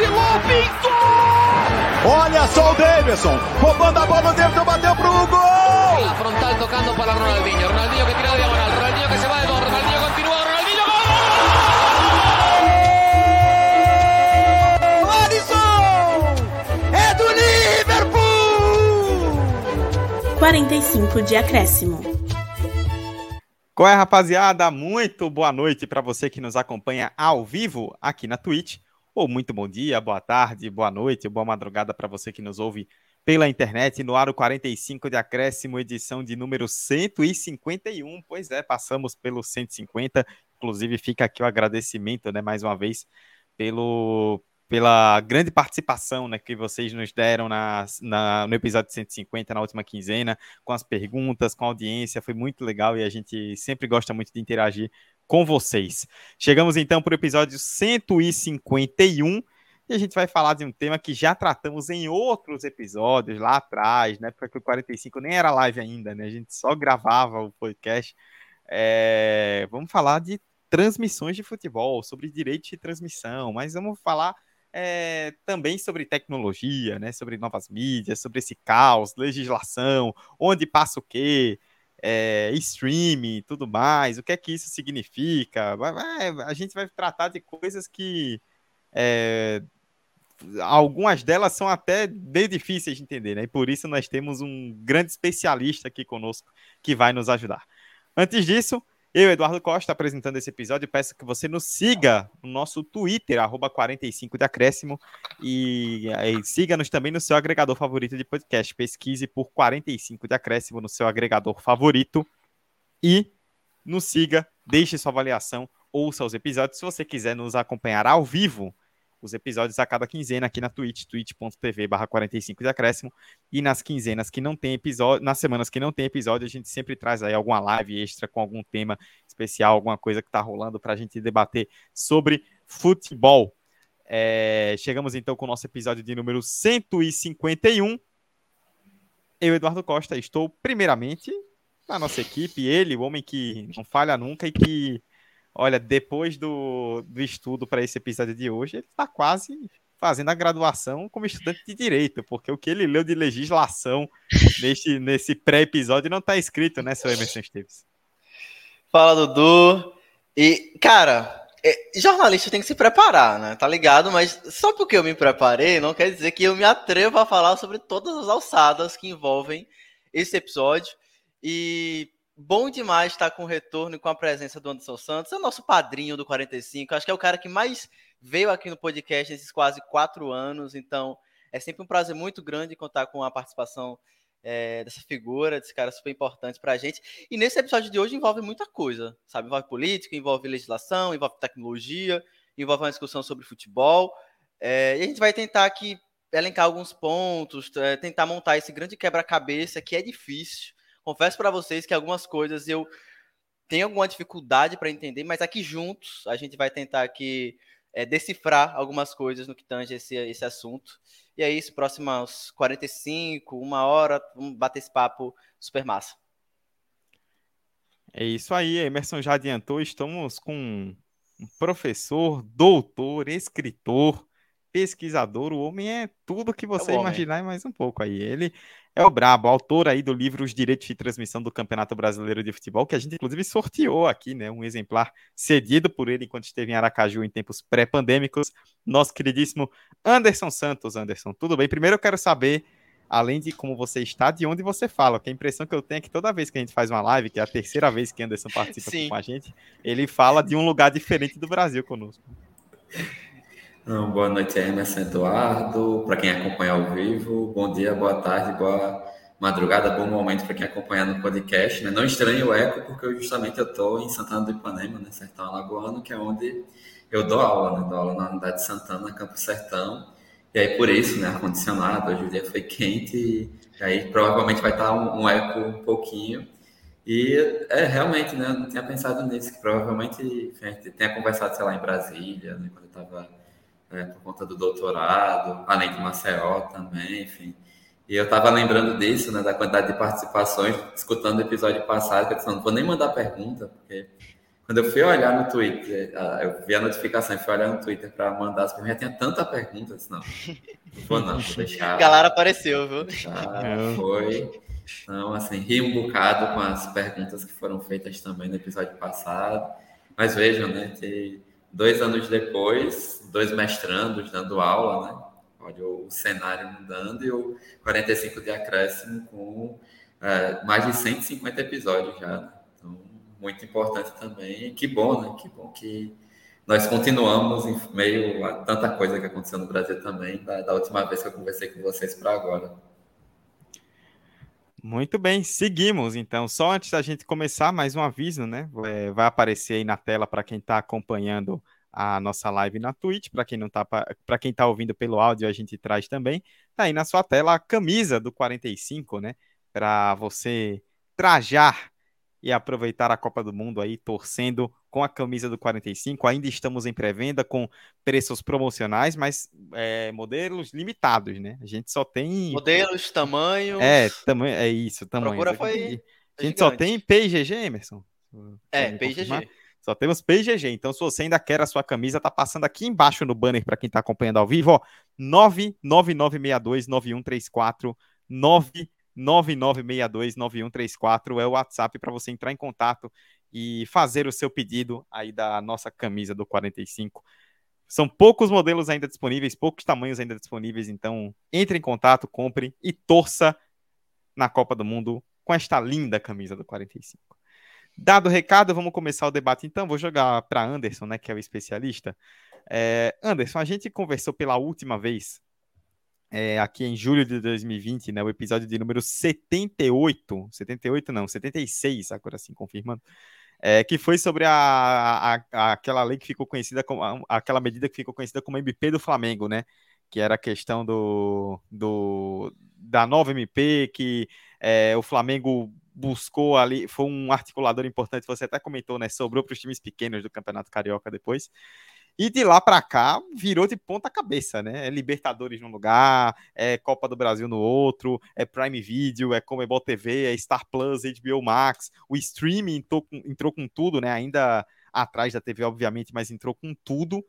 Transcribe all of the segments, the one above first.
vacilou, pintou! Olha só o Davidson, roubando a bola, o Davidson bateu pro gol! La frontal tocando para Ronaldinho, Ronaldinho que tira diagonal, Ronaldinho que se va de Ronaldinho continúa, Ronaldinho gol! Alisson! É do Liverpool! 45 de acréscimo. Qual é, rapaziada? Muito boa noite para você que nos acompanha ao vivo aqui na Twitch. Ou muito bom dia, boa tarde, boa noite, boa madrugada para você que nos ouve pela internet no Aro 45 de Acréscimo, edição de número 151. Pois é, passamos pelo 150. Inclusive, fica aqui o agradecimento, né, mais uma vez, pelo, pela grande participação né, que vocês nos deram na, na, no episódio 150, na última quinzena, com as perguntas, com a audiência, foi muito legal e a gente sempre gosta muito de interagir com vocês. Chegamos então para o episódio 151 e a gente vai falar de um tema que já tratamos em outros episódios lá atrás, né? Porque o 45 nem era live ainda, né? A gente só gravava o podcast. É... Vamos falar de transmissões de futebol, sobre direito de transmissão, mas vamos falar é, também sobre tecnologia, né, sobre novas mídias, sobre esse caos, legislação, onde passa o quê, é, streaming, tudo mais, o que é que isso significa. A gente vai tratar de coisas que é, algumas delas são até bem difíceis de entender, né? E por isso nós temos um grande especialista aqui conosco que vai nos ajudar. Antes disso, eu, Eduardo Costa, apresentando esse episódio, peço que você nos siga no nosso Twitter, arroba 45 de acréscimo, e, e siga-nos também no seu agregador favorito de podcast. Pesquise por 45 de acréscimo no seu agregador favorito e nos siga, deixe sua avaliação, ouça os episódios. Se você quiser nos acompanhar ao vivo, os episódios a cada quinzena aqui na Twitch, twitch.tv barra 45 de acréscimo, e nas quinzenas que não tem episódio, nas semanas que não tem episódio, a gente sempre traz aí alguma live extra com algum tema especial, alguma coisa que tá rolando para a gente debater sobre futebol. É, chegamos então com o nosso episódio de número 151. Eu, Eduardo Costa, estou primeiramente na nossa equipe, ele, o homem que não falha nunca e que Olha, depois do, do estudo para esse episódio de hoje, ele está quase fazendo a graduação como estudante de direito, porque o que ele leu de legislação nesse, nesse pré-episódio não está escrito, né, seu Emerson Esteves? Fala, Dudu. E, cara, é, jornalista tem que se preparar, né? Tá ligado? Mas só porque eu me preparei, não quer dizer que eu me atrevo a falar sobre todas as alçadas que envolvem esse episódio. E bom demais estar com o retorno e com a presença do Anderson Santos. É o nosso padrinho do 45. Acho que é o cara que mais veio aqui no podcast nesses quase quatro anos. Então, é sempre um prazer muito grande contar com a participação é, dessa figura, desse cara super importante para a gente. E nesse episódio de hoje envolve muita coisa, sabe? Envolve política, envolve legislação, envolve tecnologia, envolve uma discussão sobre futebol. É, e a gente vai tentar aqui elencar alguns pontos, é, tentar montar esse grande quebra-cabeça que é difícil Confesso para vocês que algumas coisas eu tenho alguma dificuldade para entender, mas aqui juntos a gente vai tentar aqui é, decifrar algumas coisas no que tange esse, esse assunto. E é isso, próximos 45, uma hora, vamos bater esse papo super massa. É isso aí, a Emerson já adiantou, estamos com um professor, doutor, escritor, pesquisador, o homem é tudo que você é imaginar e mais um pouco aí. Ele é o Brabo, autor aí do livro Os Direitos de Transmissão do Campeonato Brasileiro de Futebol, que a gente inclusive sorteou aqui, né? Um exemplar cedido por ele enquanto esteve em Aracaju em tempos pré-pandêmicos. Nosso queridíssimo Anderson Santos. Anderson, tudo bem? Primeiro eu quero saber, além de como você está, de onde você fala, que a impressão que eu tenho é que toda vez que a gente faz uma live, que é a terceira vez que Anderson participa com a gente, ele fala de um lugar diferente do Brasil conosco. Não, boa noite, Emerson Eduardo, para quem acompanha ao vivo. Bom dia, boa tarde, boa madrugada, bom momento para quem acompanha no podcast. Né? Não estranhe o eco, porque eu, justamente eu estou em Santana do Ipanema, né? Sertão Alagoano, que é onde eu dou aula, né? Dou aula na unidade de Santana, Campo Sertão. E aí, por isso, né? Ar-condicionado, hoje o dia foi quente, e aí provavelmente vai estar um, um eco um pouquinho. E é realmente, né? Eu não tinha pensado nisso, que provavelmente enfim, tenha conversado, sei lá, em Brasília, né? Quando eu estava é, por conta do doutorado, além de Maceió também, enfim. E eu estava lembrando disso, né, da quantidade de participações, escutando o episódio passado, que eu disse, não vou nem mandar pergunta, porque quando eu fui olhar no Twitter, eu vi a notificação e fui olhar no Twitter para mandar as perguntas, já tinha tanta pergunta, disse, não, não vou não, vou deixar. A galera apareceu, viu? Já foi. Então, assim, ri um bocado com as perguntas que foram feitas também no episódio passado. Mas vejam, né, que dois anos depois, dois mestrandos dando aula, né? Olha o cenário mudando e o 45 de acréscimo com é, mais de 150 episódios já. Né? Então, muito importante também. Que bom, né? Que bom que nós continuamos em meio a tanta coisa que aconteceu no Brasil também, da, da última vez que eu conversei com vocês para agora. Muito bem, seguimos então. Só antes da gente começar, mais um aviso, né? É, vai aparecer aí na tela para quem está acompanhando a nossa live na Twitch. Para quem não tá, para quem está ouvindo pelo áudio, a gente traz também. Tá aí na sua tela a camisa do 45, né? Para você trajar e aproveitar a Copa do Mundo aí, torcendo com a camisa do 45. Ainda estamos em pré-venda com preços promocionais, mas é, modelos limitados, né? A gente só tem. Modelos, tamanho. É, tamanho, é isso, tamanho. Procura foi. A gente só tem PGG, Emerson. É, PGG. Só temos PGG. Então, se você ainda quer a sua camisa, tá passando aqui embaixo no banner para quem está acompanhando ao vivo, ó. 999629134 999629134 é o WhatsApp para você entrar em contato e fazer o seu pedido aí da nossa camisa do 45. São poucos modelos ainda disponíveis, poucos tamanhos ainda disponíveis, então entre em contato, compre e torça na Copa do Mundo com esta linda camisa do 45. Dado o recado, vamos começar o debate então. Vou jogar para Anderson, né, que é o especialista. É, Anderson, a gente conversou pela última vez é, aqui em julho de 2020, né, o episódio de número 78, 78 não, 76, agora sim confirmando, é, que foi sobre a, a, aquela lei que ficou conhecida como aquela medida que ficou conhecida como MP do Flamengo, né? Que era a questão do, do da nova MP que é, o Flamengo buscou ali, foi um articulador importante, você até comentou, né? Sobrou para os times pequenos do Campeonato Carioca depois. E de lá para cá virou de ponta cabeça, né? É Libertadores num lugar, é Copa do Brasil no outro, é Prime Video, é Comebol TV, é Star Plus, HBO Max. O streaming entrou com, entrou com tudo, né? Ainda atrás da TV, obviamente, mas entrou com tudo.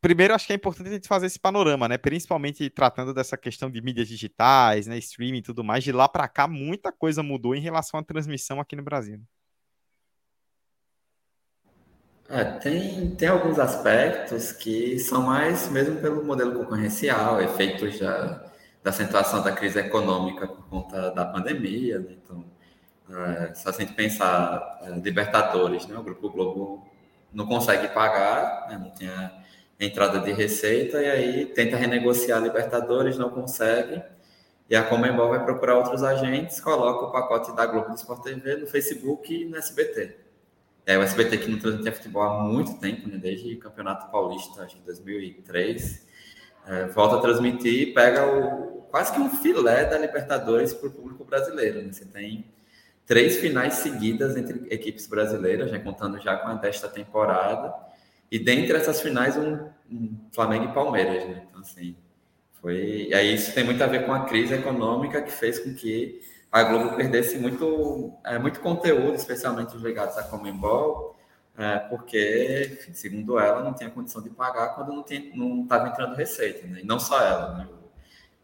Primeiro, acho que é importante a gente fazer esse panorama, né? Principalmente tratando dessa questão de mídias digitais, né? Streaming e tudo mais. De lá para cá, muita coisa mudou em relação à transmissão aqui no Brasil. É, tem, tem alguns aspectos que são mais mesmo pelo modelo concorrencial, efeitos da, da acentuação da crise econômica por conta da pandemia. Né? Então, é, se a gente pensar é, Libertadores, né? o Grupo Globo não consegue pagar, né? não tem a entrada de receita, e aí tenta renegociar Libertadores, não consegue, e a Comembol vai procurar outros agentes, coloca o pacote da Globo do Sport TV no Facebook e no SBT. É, o SBT que não transmitia futebol há muito tempo, né? desde o Campeonato Paulista, acho que 2003. É, volta a transmitir e pega o, quase que um filé da Libertadores para o público brasileiro. Né? Você tem três finais seguidas entre equipes brasileiras, né? contando já com a desta temporada. E dentre essas finais, um, um Flamengo e Palmeiras. Né? Então, assim, foi. E aí isso tem muito a ver com a crise econômica que fez com que a Globo perdesse muito, é, muito conteúdo, especialmente os ligados à Comembol, é, porque, enfim, segundo ela, não tinha condição de pagar quando não estava entrando receita. Né? E não só ela, né?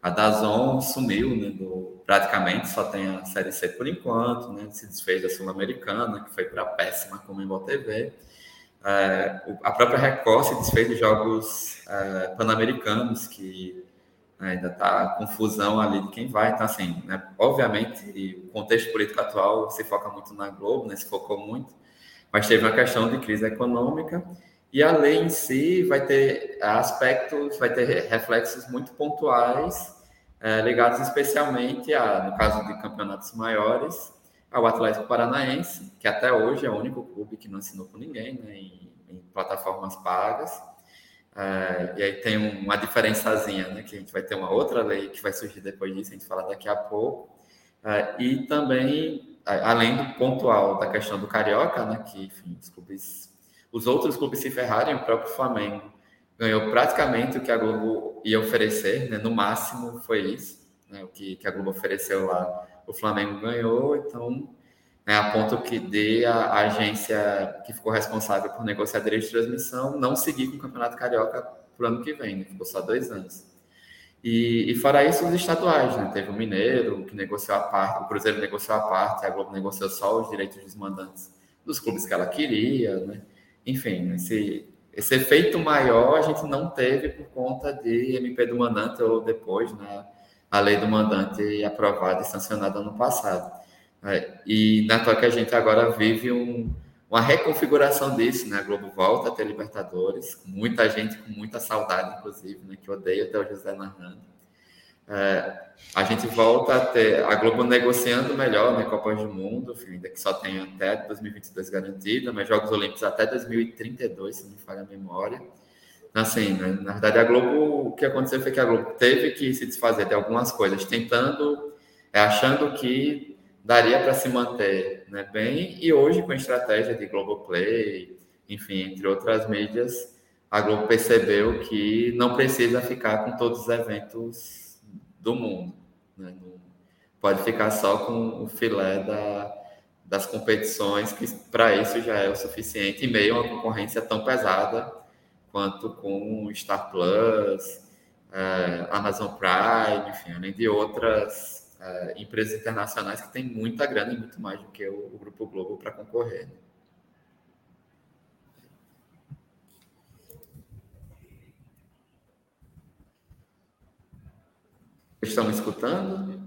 A Dazon sumiu, né, do, praticamente só tem a Série C por enquanto, né, se desfez da Sul-Americana, que foi para a péssima Comembol TV. É, a própria Record se desfez de jogos é, pan-americanos, que ainda está confusão ali de quem vai. Então, assim, né, obviamente, o contexto político atual se foca muito na Globo, né, se focou muito, mas teve uma questão de crise econômica e a lei em si vai ter aspectos, vai ter reflexos muito pontuais, é, ligados especialmente, a, no caso de campeonatos maiores, ao Atlético Paranaense, que até hoje é o único clube que não assinou com ninguém né, em, em plataformas pagas. É, e aí tem uma diferençazinha, né? Que a gente vai ter uma outra lei que vai surgir depois disso, a gente fala daqui a pouco. É, e também, além do pontual da questão do Carioca, né? Que, enfim, os, clubes, os outros clubes se ferrarem, o próprio Flamengo ganhou praticamente o que a Globo ia oferecer, né? No máximo foi isso, né? O que, que a Globo ofereceu lá, o Flamengo ganhou, então né, a ponto que de a, agência que ficou responsável por negociar direito de transmissão não seguir com o Campeonato Carioca para o ano que vem, né? ficou só dois anos. E, e, fora isso, os estaduais, né? Teve o Mineiro, que negociou a parte, o Cruzeiro negociou a parte, a Globo negociou só os direitos dos mandantes dos clubes que ela queria, né? Enfim, esse, esse efeito maior a gente não teve por conta de MP do mandante ou depois, né? A lei do mandante aprovada e sancionada ano passado. É, e na que a gente agora vive um, uma reconfiguração disso, né? A Globo volta a ter Libertadores, muita gente com muita saudade, inclusive, né? Que odeia até o José narrando. É, a gente volta a ter a Globo negociando melhor, né? Copa do Mundo, ainda que só tem até 2022 garantida, mas Jogos Olímpicos até 2032, se não me falha a memória. Assim, na verdade, a Globo, o que aconteceu foi que a Globo teve que se desfazer de algumas coisas, tentando, é, achando que daria para se manter né, bem, e hoje com a estratégia de Globoplay, enfim, entre outras mídias, a Globo percebeu que não precisa ficar com todos os eventos do mundo. Né? Pode ficar só com o filé da, das competições, que para isso já é o suficiente, em meio a uma concorrência tão pesada quanto com Star Plus, é, Amazon Prime, enfim, além de outras uh, empresas internacionais que têm muita grana e muito mais do que o, o Grupo Globo para concorrer. Né? Estão me escutando?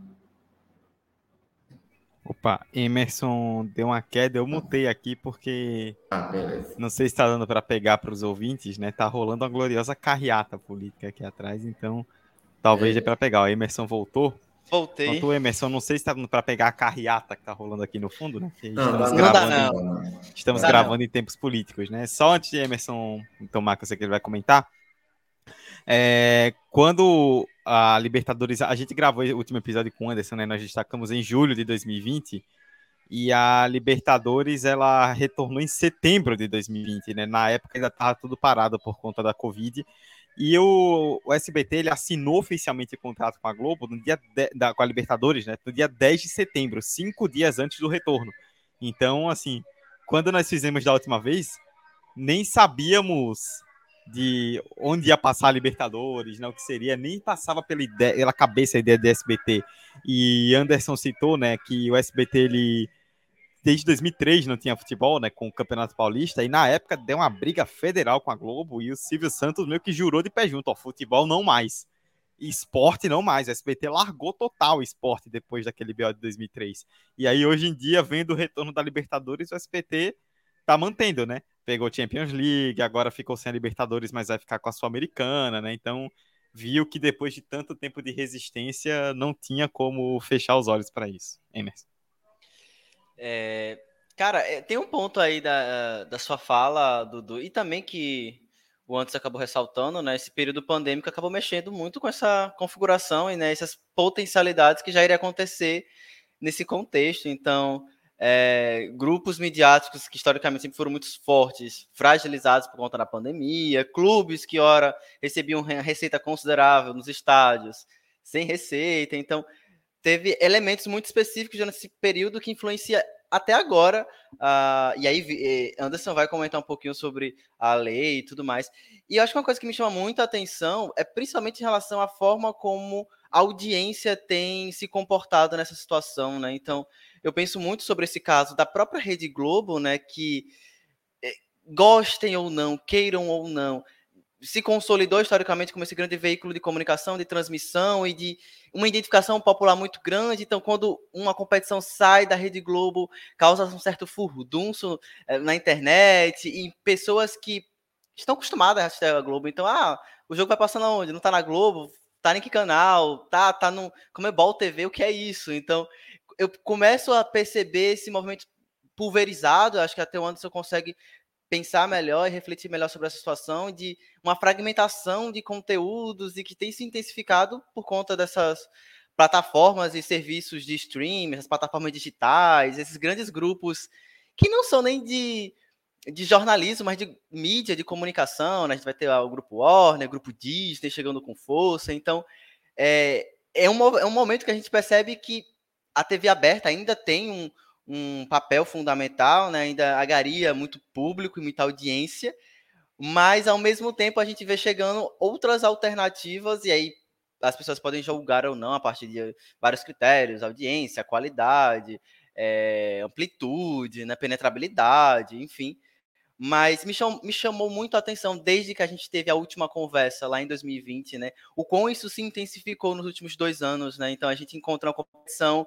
Opa, Emerson deu uma queda, eu mutei aqui porque ah, não sei se está dando para pegar para os ouvintes, né? Tá rolando uma gloriosa carreata política aqui atrás, então talvez é. dê para pegar. O Emerson voltou. Voltei. Quanto o Emerson, não sei se está para pegar a carreata que tá rolando aqui no fundo, né? não, estamos não gravando, dá, não. Estamos não gravando não. em tempos políticos, né? Só antes de Emerson tomar, que eu sei que ele vai comentar. É, quando a Libertadores, a gente gravou o último episódio com o Anderson, né? Nós destacamos em julho de 2020 e a Libertadores ela retornou em setembro de 2020, né? Na época ainda estava tudo parado por conta da Covid e o, o SBT ele assinou oficialmente o contrato com a Globo no dia de, da, com a Libertadores, né? No dia 10 de setembro, cinco dias antes do retorno. Então, assim, quando nós fizemos da última vez, nem sabíamos de onde ia passar a Libertadores, né, o que seria, nem passava pela, ideia, pela cabeça a ideia do SBT. E Anderson citou, né, que o SBT ele desde 2003 não tinha futebol, né, com o Campeonato Paulista, e na época deu uma briga federal com a Globo e o Silvio Santos meio que jurou de pé junto, ó, futebol não mais. Esporte não mais, o SBT largou total o esporte depois daquele BO de 2003. E aí hoje em dia, vendo o retorno da Libertadores, o SBT tá mantendo, né? Pegou Champions League, agora ficou sem a Libertadores, mas vai ficar com a Sul-Americana, né? Então, viu que depois de tanto tempo de resistência, não tinha como fechar os olhos para isso. Emerson. É, cara, é, tem um ponto aí da, da sua fala, Dudu, e também que o antes acabou ressaltando, né? Esse período pandêmico acabou mexendo muito com essa configuração e né, essas potencialidades que já iria acontecer nesse contexto. Então, é, grupos midiáticos que historicamente sempre foram muito fortes, fragilizados por conta da pandemia, clubes que, ora, recebiam receita considerável nos estádios, sem receita. Então, teve elementos muito específicos nesse período que influencia até agora. Uh, e aí, Anderson vai comentar um pouquinho sobre a lei e tudo mais. E eu acho que uma coisa que me chama muita atenção é principalmente em relação à forma como a audiência tem se comportado nessa situação, né? Então, eu penso muito sobre esse caso da própria Rede Globo, né? Que eh, gostem ou não, queiram ou não, se consolidou historicamente como esse grande veículo de comunicação, de transmissão e de uma identificação popular muito grande. Então, quando uma competição sai da Rede Globo, causa um certo furdunço eh, na internet e pessoas que estão acostumadas a assistir a Globo. Então, ah, o jogo vai passando aonde? Não está na Globo? Tá em que canal? Tá, tá no Comebol TV? O que é isso? Então, eu começo a perceber esse movimento pulverizado. Acho que até o Anderson consegue pensar melhor e refletir melhor sobre essa situação de uma fragmentação de conteúdos e que tem se intensificado por conta dessas plataformas e serviços de streaming, essas plataformas digitais, esses grandes grupos que não são nem de, de jornalismo, mas de mídia, de comunicação. Né? A gente vai ter o grupo Warner, o grupo Disney chegando com força. Então, é, é, um, é um momento que a gente percebe que a TV aberta ainda tem um, um papel fundamental, né? ainda agaria muito público e muita audiência, mas ao mesmo tempo a gente vê chegando outras alternativas, e aí as pessoas podem julgar ou não a partir de vários critérios, audiência, qualidade, é, amplitude, né, penetrabilidade, enfim. Mas me, me chamou muito a atenção desde que a gente teve a última conversa lá em 2020, né? O quão isso se intensificou nos últimos dois anos, né? Então a gente encontra uma competição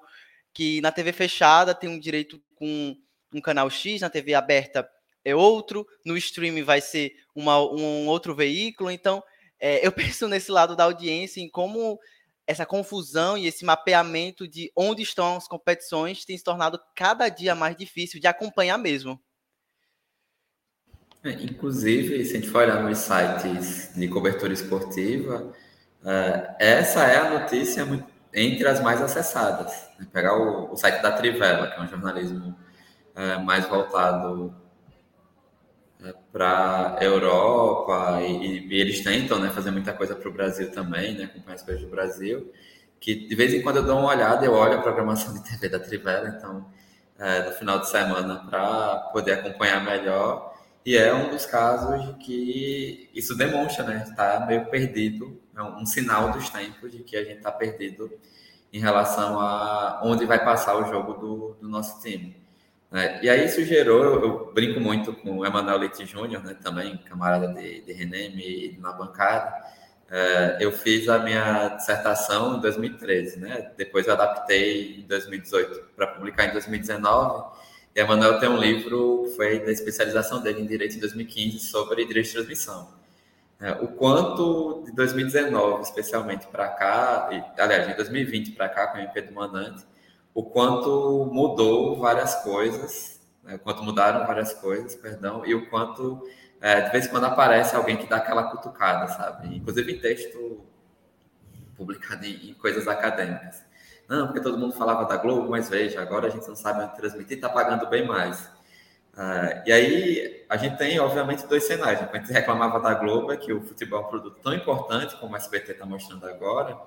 que na TV fechada tem um direito com um canal X, na TV aberta é outro, no streaming vai ser uma, um outro veículo. Então, é, eu penso nesse lado da audiência, em como essa confusão e esse mapeamento de onde estão as competições tem se tornado cada dia mais difícil de acompanhar mesmo. É, inclusive, se a gente for olhar nos sites de cobertura esportiva, é, essa é a notícia entre as mais acessadas. Né? Pegar o, site da Trivela, que é um jornalismo é, mais voltado para a Europa e, e, eles tentam né, fazer muita coisa para o Brasil também, né, acompanhar as coisas do Brasil, que de vez em quando eu dou uma olhada, eu olho a programação de TV da Trivela, então é, no final de semana para poder acompanhar melhor e é um dos casos que isso demonstra, né, está meio perdido, é um sinal dos tempos de que a gente está perdido em relação a onde vai passar o jogo do, do nosso time. Né? E aí isso gerou, eu, eu brinco muito com o Emanuel Leite Júnior, né, também camarada de, de Reneme na bancada. É, eu fiz a minha dissertação em 2013, né? depois adaptei em 2018 para publicar em 2019. E a Emanuel tem um livro foi da especialização dele em Direito em 2015 sobre direito de transmissão. É, o quanto de 2019, especialmente para cá, e, aliás, de 2020 para cá, com o MP do Manante, o quanto mudou várias coisas, né, o quanto mudaram várias coisas, perdão, e o quanto é, de vez em quando aparece alguém que dá aquela cutucada, sabe? Inclusive em texto publicado em, em coisas acadêmicas. Não, porque todo mundo falava da Globo, mas veja, agora a gente não sabe onde transmitir, está pagando bem mais. Uh, e aí a gente tem, obviamente, dois cenários. A gente reclamava da Globo, é que o futebol é um produto tão importante como o SBT está mostrando agora,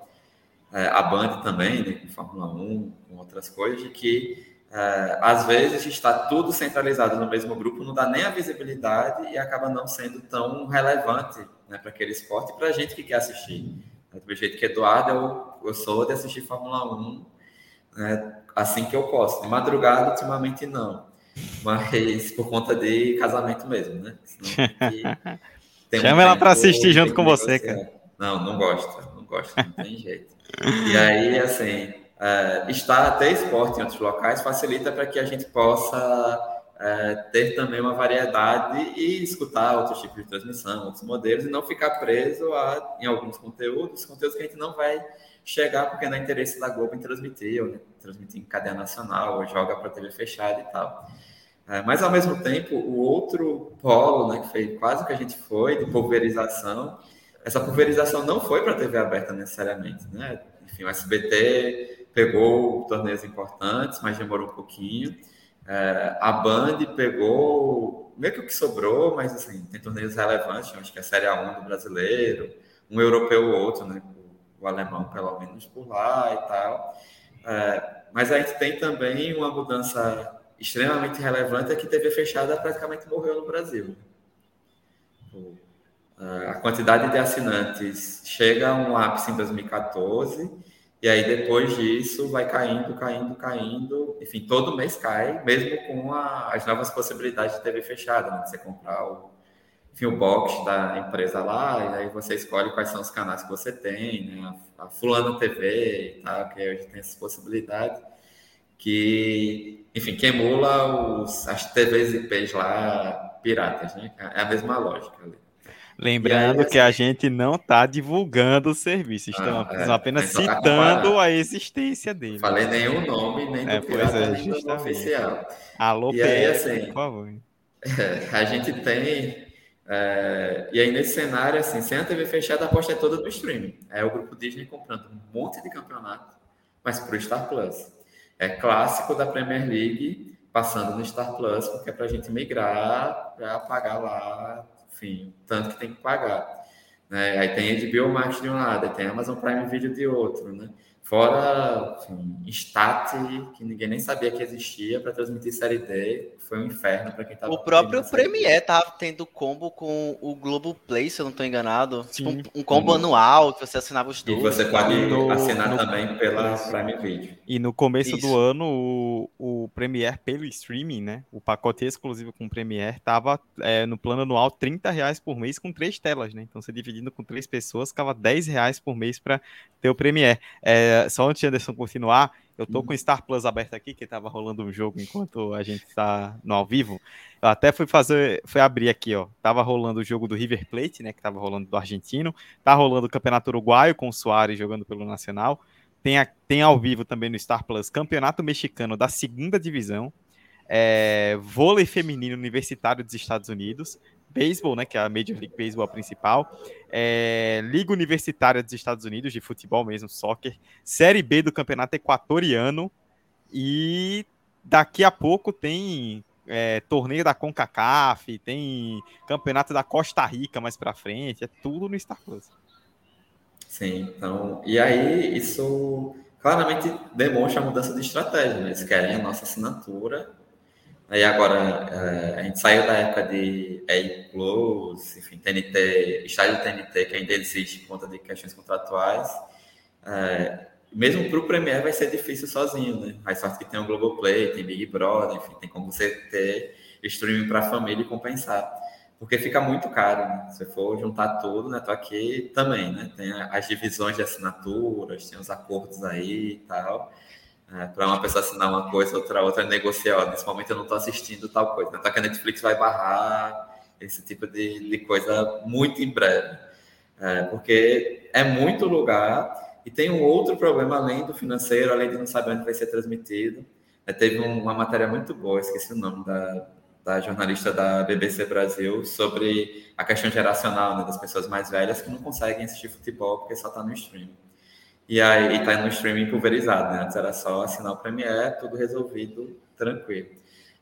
é, a Band também, né, com Fórmula 1, com outras coisas, de que é, às vezes está tudo centralizado no mesmo grupo, não dá nem a visibilidade e acaba não sendo tão relevante né, para aquele esporte e para a gente que quer assistir. Do jeito que Eduardo, eu, eu sou de assistir Fórmula 1 né, assim que eu posso. De madrugada, ultimamente não. Mas por conta de casamento mesmo, né? Chama ela para assistir junto com você, cara. Não, não gosta, não gosta, não tem jeito. E aí, assim, uh, estar até esporte em outros locais facilita para que a gente possa uh, ter também uma variedade e escutar outros tipos de transmissão, outros modelos, e não ficar preso a, em alguns conteúdos, conteúdos que a gente não vai chegar porque não é interesse da Globo em transmitir, ou né, transmitir em cadeia nacional, ou joga para TV fechada e tal. Uh, mas, ao mesmo tempo, o outro polo, né, que foi quase que a gente foi, de pulverização, essa pulverização não foi para a TV aberta necessariamente, né? Enfim, o SBT pegou torneios importantes, mas demorou um pouquinho. É, a Band pegou meio que o que sobrou, mas assim, tem torneios relevantes, acho que é a Série A1 do brasileiro, um europeu ou outro, né? O alemão, pelo menos, por lá e tal. É, mas a gente tem também uma mudança extremamente relevante, é que TV fechada praticamente morreu no Brasil. A quantidade de assinantes chega a um ápice em 2014, e aí depois disso vai caindo, caindo, caindo. Enfim, todo mês cai, mesmo com a, as novas possibilidades de TV fechada, né? Você comprar o, o box da empresa lá, e aí você escolhe quais são os canais que você tem, né? A, Fulano TV e tal, que hoje tem essas possibilidades, que, enfim, que emula os, as TVs IPs lá piratas, né? É a mesma lógica ali. Lembrando aí, que a gente não está divulgando o serviço, estamos ah, é, apenas citando a existência dele. Falei nenhum nome, nem do é, pois é, nem do oficial. Alô, e aí, assim, por favor. A gente tem. É, e aí, nesse cenário, assim, sem a TV fechada, a aposta é toda do streaming. É o grupo Disney comprando um monte de campeonato, mas para o Star Plus. É clássico da Premier League passando no Star Plus, porque é para a gente migrar para pagar lá enfim, tanto que tem que pagar. Né? Aí tem HBO Max de um lado, aí tem Amazon Prime Video de outro, né? Fora assim, Stat, que ninguém nem sabia que existia para transmitir Série D, foi um inferno para quem estava. O próprio Premiere tava tendo combo com o Globoplay, se eu não estou enganado. Tipo, um, um, combo anual que você assinava os dois. E você pode no, assinar no, também pela Prime Video. E no começo Isso. do ano, o, o Premiere pelo streaming, né? O pacote exclusivo com o Premiere tava é, no plano anual 30 reais por mês com três telas, né? Então você dividindo com três pessoas, ficava 10 reais por mês para ter o Premiere. É, só antes de Anderson continuar, eu tô com o Star Plus aberto aqui, que tava rolando um jogo enquanto a gente tá no ao vivo. Eu até fui fazer, fui abrir aqui, ó. Tava rolando o jogo do River Plate, né, que tava rolando do argentino. Tá rolando o Campeonato Uruguaio com o Soares jogando pelo Nacional. Tem, a, tem ao vivo também no Star Plus Campeonato Mexicano da segunda divisão. É, vôlei feminino universitário dos Estados Unidos, beisebol, né, que é a Major League Baseball principal, é, Liga Universitária dos Estados Unidos de futebol mesmo, soccer, Série B do Campeonato Equatoriano e daqui a pouco tem é, torneio da CONCACAF, tem campeonato da Costa Rica mais para frente, é tudo no Star Plus. Sim, então, e aí isso claramente demonstra a mudança de estratégia, né? eles querem a nossa assinatura Aí agora é, a gente saiu da época de EI Plus, enfim, TNT, estádio TNT, que ainda existe por conta de questões contratuais. É, mesmo para o Premier vai ser difícil sozinho, né? Mais sorte que tem o Globoplay, tem Big Brother, enfim, tem como você ter streaming para a família e compensar. Porque fica muito caro, né? Se for juntar tudo, né? Tô aqui também, né? Tem as divisões de assinaturas, tem os acordos aí e tal. É, para uma pessoa assinar uma coisa, outra outra negociar, nesse momento eu não estou assistindo tal coisa. Né? Tá que a Netflix vai barrar esse tipo de, de coisa muito em breve. É, porque é muito lugar e tem um outro problema além do financeiro, além de não saber onde vai ser transmitido. É, teve uma matéria muito boa, esqueci o nome da, da jornalista da BBC Brasil, sobre a questão geracional né, das pessoas mais velhas que não conseguem assistir futebol porque só está no streaming. E aí está no streaming pulverizado, né? Antes era só assinar o Premiere, tudo resolvido, tranquilo.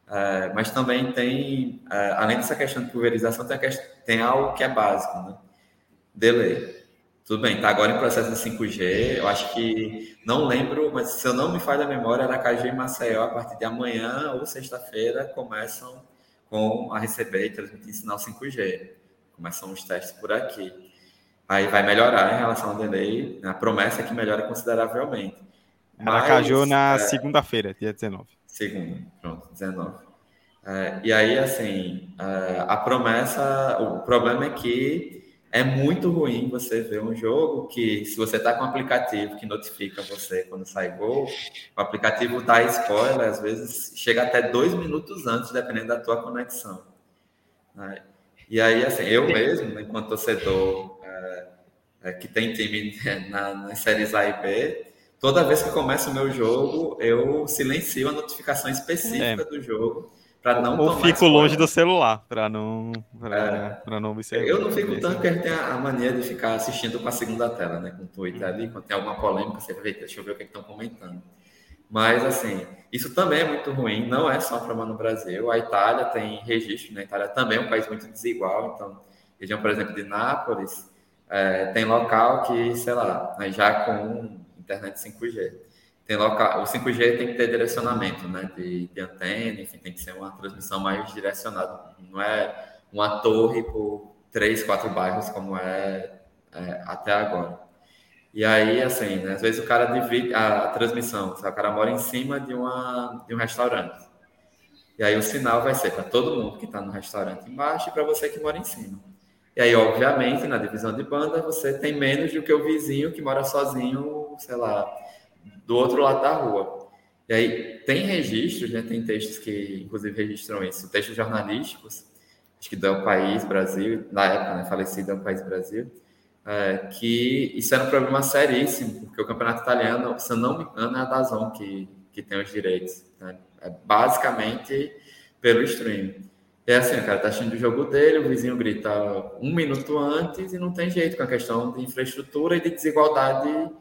É, mas também tem, é, além dessa questão de pulverização, tem, questão, tem, algo que é básico, né? Delay. Tudo bem, está agora em processo de 5G. Eu acho que, não lembro, mas se eu não me falha a memória, Aracaju e Maceió, a partir de amanhã ou sexta-feira, começam com a receber e transmitir sinal 5G. Começam os testes por aqui aí vai melhorar em relação ao delay. A promessa é que melhora consideravelmente. Aracaju na é, segunda-feira, dia 19. Segunda, pronto, 19. É, e aí, assim, é, a promessa, o problema é que é muito ruim você ver um jogo que, se você está com um aplicativo que notifica você quando sai gol, o aplicativo dá spoiler, às vezes chega até dois minutos antes, dependendo da tua conexão. Né? E aí, assim, eu mesmo, enquanto torcedor é, que tem time na, nas séries A e B, toda vez que começa o meu jogo, eu silencio a notificação específica é. do jogo para não Ou fico longe do celular para não para é. não observar. Eu não fico tanto que a gente tem a, mania de ficar assistindo com a segunda tela, né, com o Twitter ali, quando tem alguma polêmica, você vê, deixa eu ver o que é estão comentando. Mas assim, isso também é muito ruim, não é só para no Brasil. A Itália tem registro, né? A Itália também é um país muito desigual, então, região, por exemplo, de Nápoles, é, tem local que, sei lá, já com internet 5G. Tem local, o 5G tem que ter direcionamento, né, de, de antena, enfim, tem que ser uma transmissão mais direcionada. Não é uma torre por três, quatro bairros como é, é até agora. E aí, assim, né, às vezes o cara divide a, a transmissão, sabe? o cara mora em cima de, uma, de um restaurante. E aí o sinal vai ser para todo mundo que está no restaurante embaixo e para você que mora em cima. E aí, obviamente, na divisão de banda, você tem menos do que o vizinho que mora sozinho, sei lá, do outro lado da rua. E aí, tem registros, né? tem textos que, inclusive, registram isso, textos jornalísticos, acho que do País Brasil, na época, né, falecido é o País Brasil, é, que isso era um problema seríssimo, porque o campeonato italiano, se eu não me engano, é a Dazon que, que tem os direitos. Né? É basicamente pelo streaming. É assim, o cara tá assistindo o jogo dele, o vizinho grita um minuto antes e não tem jeito com a questão de infraestrutura e de desigualdade,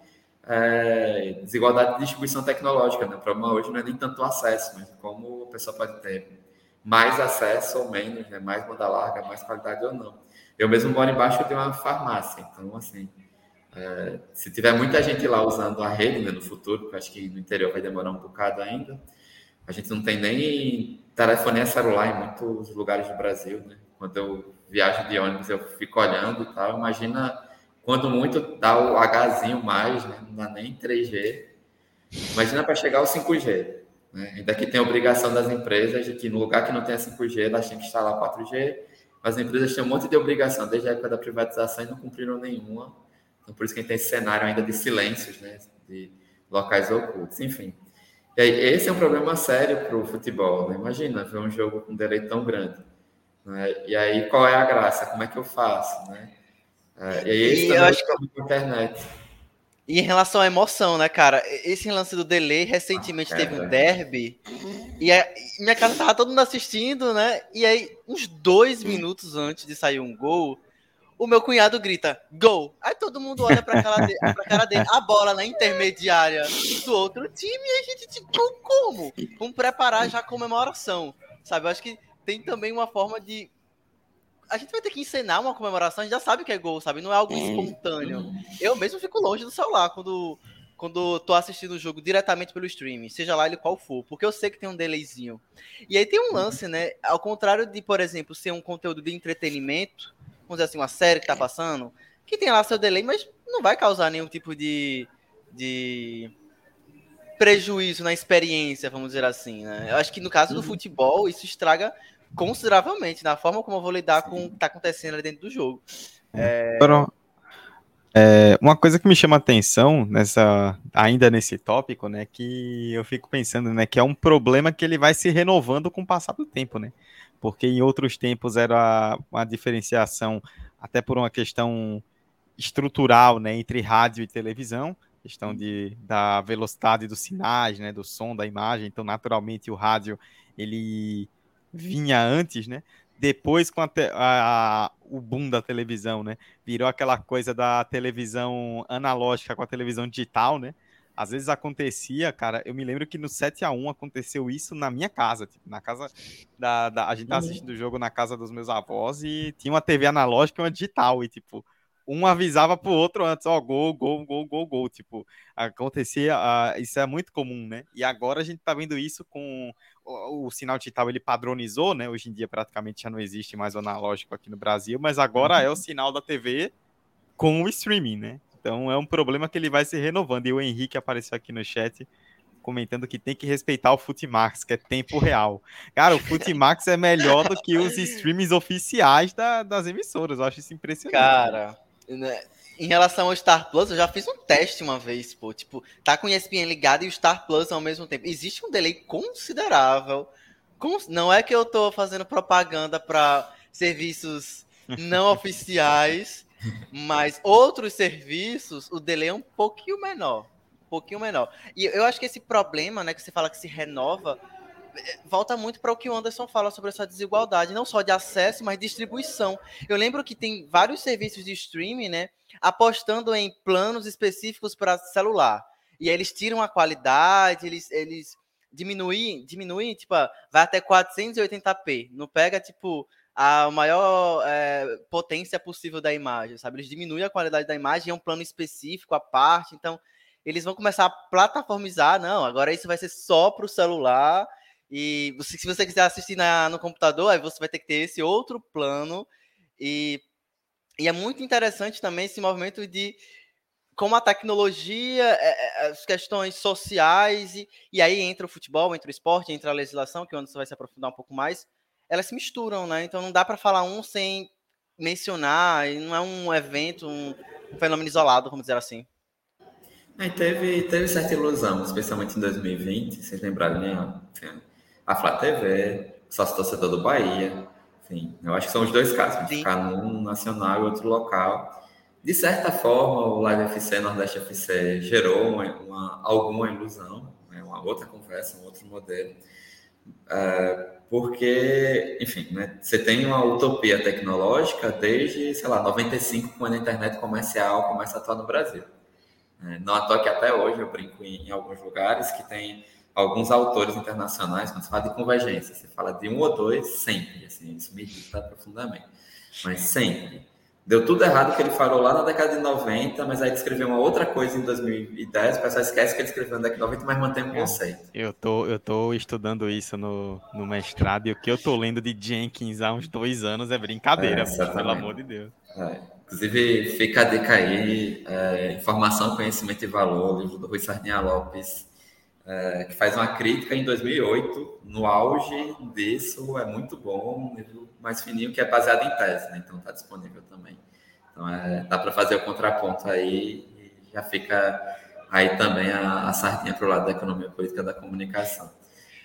é, desigualdade de distribuição tecnológica. Né? O problema hoje não é nem tanto o acesso, mas como a pessoa pode ter mais acesso ou menos, né? mais banda larga, mais qualidade ou não. Eu mesmo moro embaixo de uma farmácia, então, assim, É, se tiver muita gente lá usando a rede né, no futuro, que eu acho que no interior vai demorar um bocado ainda, a gente não tem nem telefonia celular em muitos lugares do Brasil, né? Quando eu viajo de ônibus, eu fico olhando e tal. Imagina quando muito dá o Hzinho mais, né? não dá nem 3G. Imagina para chegar ao 5G. Né? Ainda que tem obrigação das empresas de que no lugar que não tenha 5G, elas têm que instalar 4G. Mas as empresas têm um monte de obrigação desde a época da privatização e não cumpriram nenhuma. Então, por isso que a gente tem esse cenário ainda de silêncios, né? de locais ocultos. Enfim, esse é um problema sério para o futebol. Né? Imagina ver um jogo com um delay tão grande. Né? E aí, qual é a graça? Como é que eu faço? Né? É, e aí, esse e também é acho que... internet. E em relação à emoção, né, cara? Esse lance do delay, recentemente ah, teve um derby, e a, minha casa tava todo mundo assistindo, né? E aí, uns dois minutos antes de sair um gol, o meu cunhado grita, gol. Aí todo mundo olha pra cara, de, pra cara dele, a bola na intermediária do outro time, e a gente, tipo, como? Vamos preparar já a comemoração, sabe? Eu acho que tem também uma forma de... A gente vai ter que encenar uma comemoração, a gente já sabe que é gol, sabe? Não é algo espontâneo. Eu mesmo fico longe do celular quando, quando tô assistindo o jogo diretamente pelo streaming, seja lá ele qual for, porque eu sei que tem um delayzinho. E aí tem um lance, né? Ao contrário de, por exemplo, ser um conteúdo de entretenimento, vamos dizer assim, uma série que tá passando, que tem lá seu delay, mas não vai causar nenhum tipo de, de prejuízo na experiência, vamos dizer assim, né? Eu acho que no caso do uhum. futebol, isso estraga consideravelmente na forma como eu vou lidar com o que tá acontecendo ali dentro do jogo. É... É, uma coisa que me chama atenção nessa, ainda nesse tópico, né, que eu fico pensando, né, que é um problema que ele vai se renovando com o passar do tempo, né? Porque em outros tempos era uma diferenciação, até por uma questão estrutural, né, entre rádio e televisão, questão de, da velocidade dos sinais, né, do som, da imagem, então naturalmente o rádio ele vinha antes, né, depois com a, a, o boom da televisão, né, virou aquela coisa da televisão analógica com a televisão digital, né, às vezes acontecia, cara, eu me lembro que no 7 a 1 aconteceu isso na minha casa, tipo, na casa da, da a gente tá uhum. assistindo o jogo na casa dos meus avós e tinha uma TV analógica e uma digital e tipo, um avisava pro outro antes, ó, gol, gol, gol, gol, gol, tipo, acontecia, uh, isso é muito comum, né? E agora a gente tá vendo isso com o, o, sinal digital, ele padronizou, né? Hoje em dia praticamente já não existe mais o analógico aqui no Brasil, mas agora é o uhum. sinal da TV com o streaming, né? Então é um problema que ele vai se renovando. E o Henrique apareceu aqui no chat comentando que tem que respeitar o Futimax, que é tempo real. Cara, o Futimax é melhor do que os streams oficiais da, das emissoras. Eu acho isso impressionante. Cara, né, em relação ao Star Plus, eu já fiz um teste uma vez, pô. Tipo, tá com o ESPN ligado e o Star Plus ao mesmo tempo. Existe um delay considerável. Não é que eu tô fazendo propaganda para serviços não oficiais, mas outros serviços, o delay é um pouquinho menor. Um pouquinho menor. E eu acho que esse problema, né, que você fala que se renova, é, volta muito para o que o Anderson fala sobre essa desigualdade, não só de acesso, mas distribuição. Eu lembro que tem vários serviços de streaming, né, apostando em planos específicos para celular. E aí eles tiram a qualidade, eles, eles diminuem, diminuem, tipo, vai até 480p. Não pega, tipo, a maior é, potência possível da imagem, sabe? Eles diminuem a qualidade da imagem, é um plano específico à parte, então eles vão começar a plataformizar, não, agora isso vai ser só para o celular, e você, se você quiser assistir na, no computador, aí você vai ter que ter esse outro plano, e, e é muito interessante também esse movimento de como a tecnologia, é, é, as questões sociais, e, e aí entra o futebol, entra o esporte, entra a legislação, que onde você vai se aprofundar um pouco mais, elas se misturam, né? Então não dá para falar um sem mencionar, não é um evento, um, fenômeno isolado, vamos dizer assim. É, teve, teve certa ilusão, especialmente em 2020, vocês lembrarem, né? A Flá TV, sócio torcedor do Bahia, enfim, eu acho que são os dois casos, de ficar num nacional e outro local. De certa forma, o Live FC, Nordeste FC, gerou uma, uma alguma ilusão, né? uma outra conversa, um outro modelo. Uh, porque, enfim, né, você tem uma utopia tecnológica desde, sei lá, 95, quando a internet comercial começa a atuar no Brasil. É, não à toa que até hoje eu brinco em, em, alguns lugares que tem alguns autores internacionais, quando você fala de convergência, você fala de um ou dois sempre, assim, isso me irrita profundamente, mas sempre. Deu tudo errado que ele falou lá na década de 90, mas aí ele escreveu uma outra coisa em 2010. O pessoal esquece que ele escreveu na década de 90, mas mantém o É. conceito. Eu tô, eu tô estudando isso no, no mestrado e o que eu tô lendo de Jenkins há uns dois anos é brincadeira, É, bicho, pelo amor de Deus. É. Inclusive, fica a dica aí: é, Informação, Conhecimento e Valor, livro do Rui Sardinha Lopes, é, que faz uma crítica em 2008, no auge disso, é muito bom, um livro mais fininho, que é baseado em tese, né? então está disponível também. Então, é, dá para fazer o contraponto aí e já fica aí também a, a sardinha para o lado da economia política da comunicação.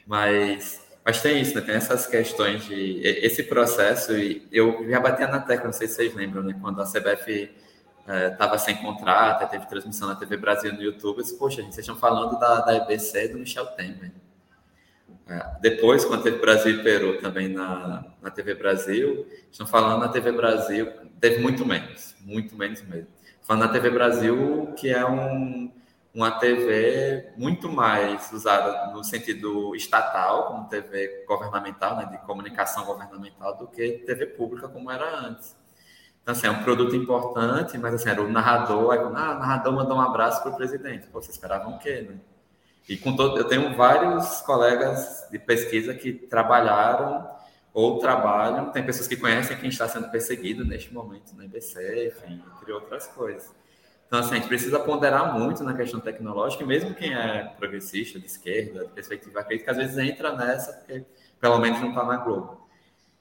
Mas, mas tem isso, né? tem essas questões de esse processo, e eu já batia na tecla, não sei se vocês lembram, né? quando a CBF estava sem contrato, teve transmissão na TV Brasil no YouTube, disse, poxa, gente, vocês estão falando da, da EBC e do Michel Temer. É, depois, quando teve Brasil e Peru também na, na TV Brasil, estão falando na TV Brasil, teve muito menos, muito menos mesmo. Falando na TV Brasil, que é um, uma TV muito mais usada no sentido estatal, como TV governamental, né, de comunicação governamental, do que TV pública, como era antes. Então, assim, é um produto importante, mas assim, era o narrador, aí, ah, o narrador mandou um abraço para o presidente. Pô, vocês esperavam o quê, né? E com todo, eu tenho vários colegas de pesquisa que trabalharam ou trabalham, tem pessoas que conhecem quem está sendo perseguido neste momento na IBC, enfim, entre outras coisas. Então, assim, a gente precisa ponderar muito na questão tecnológica, e mesmo quem é progressista, de esquerda, de perspectiva crítica, às vezes entra nessa, porque pelo menos não está na Globo.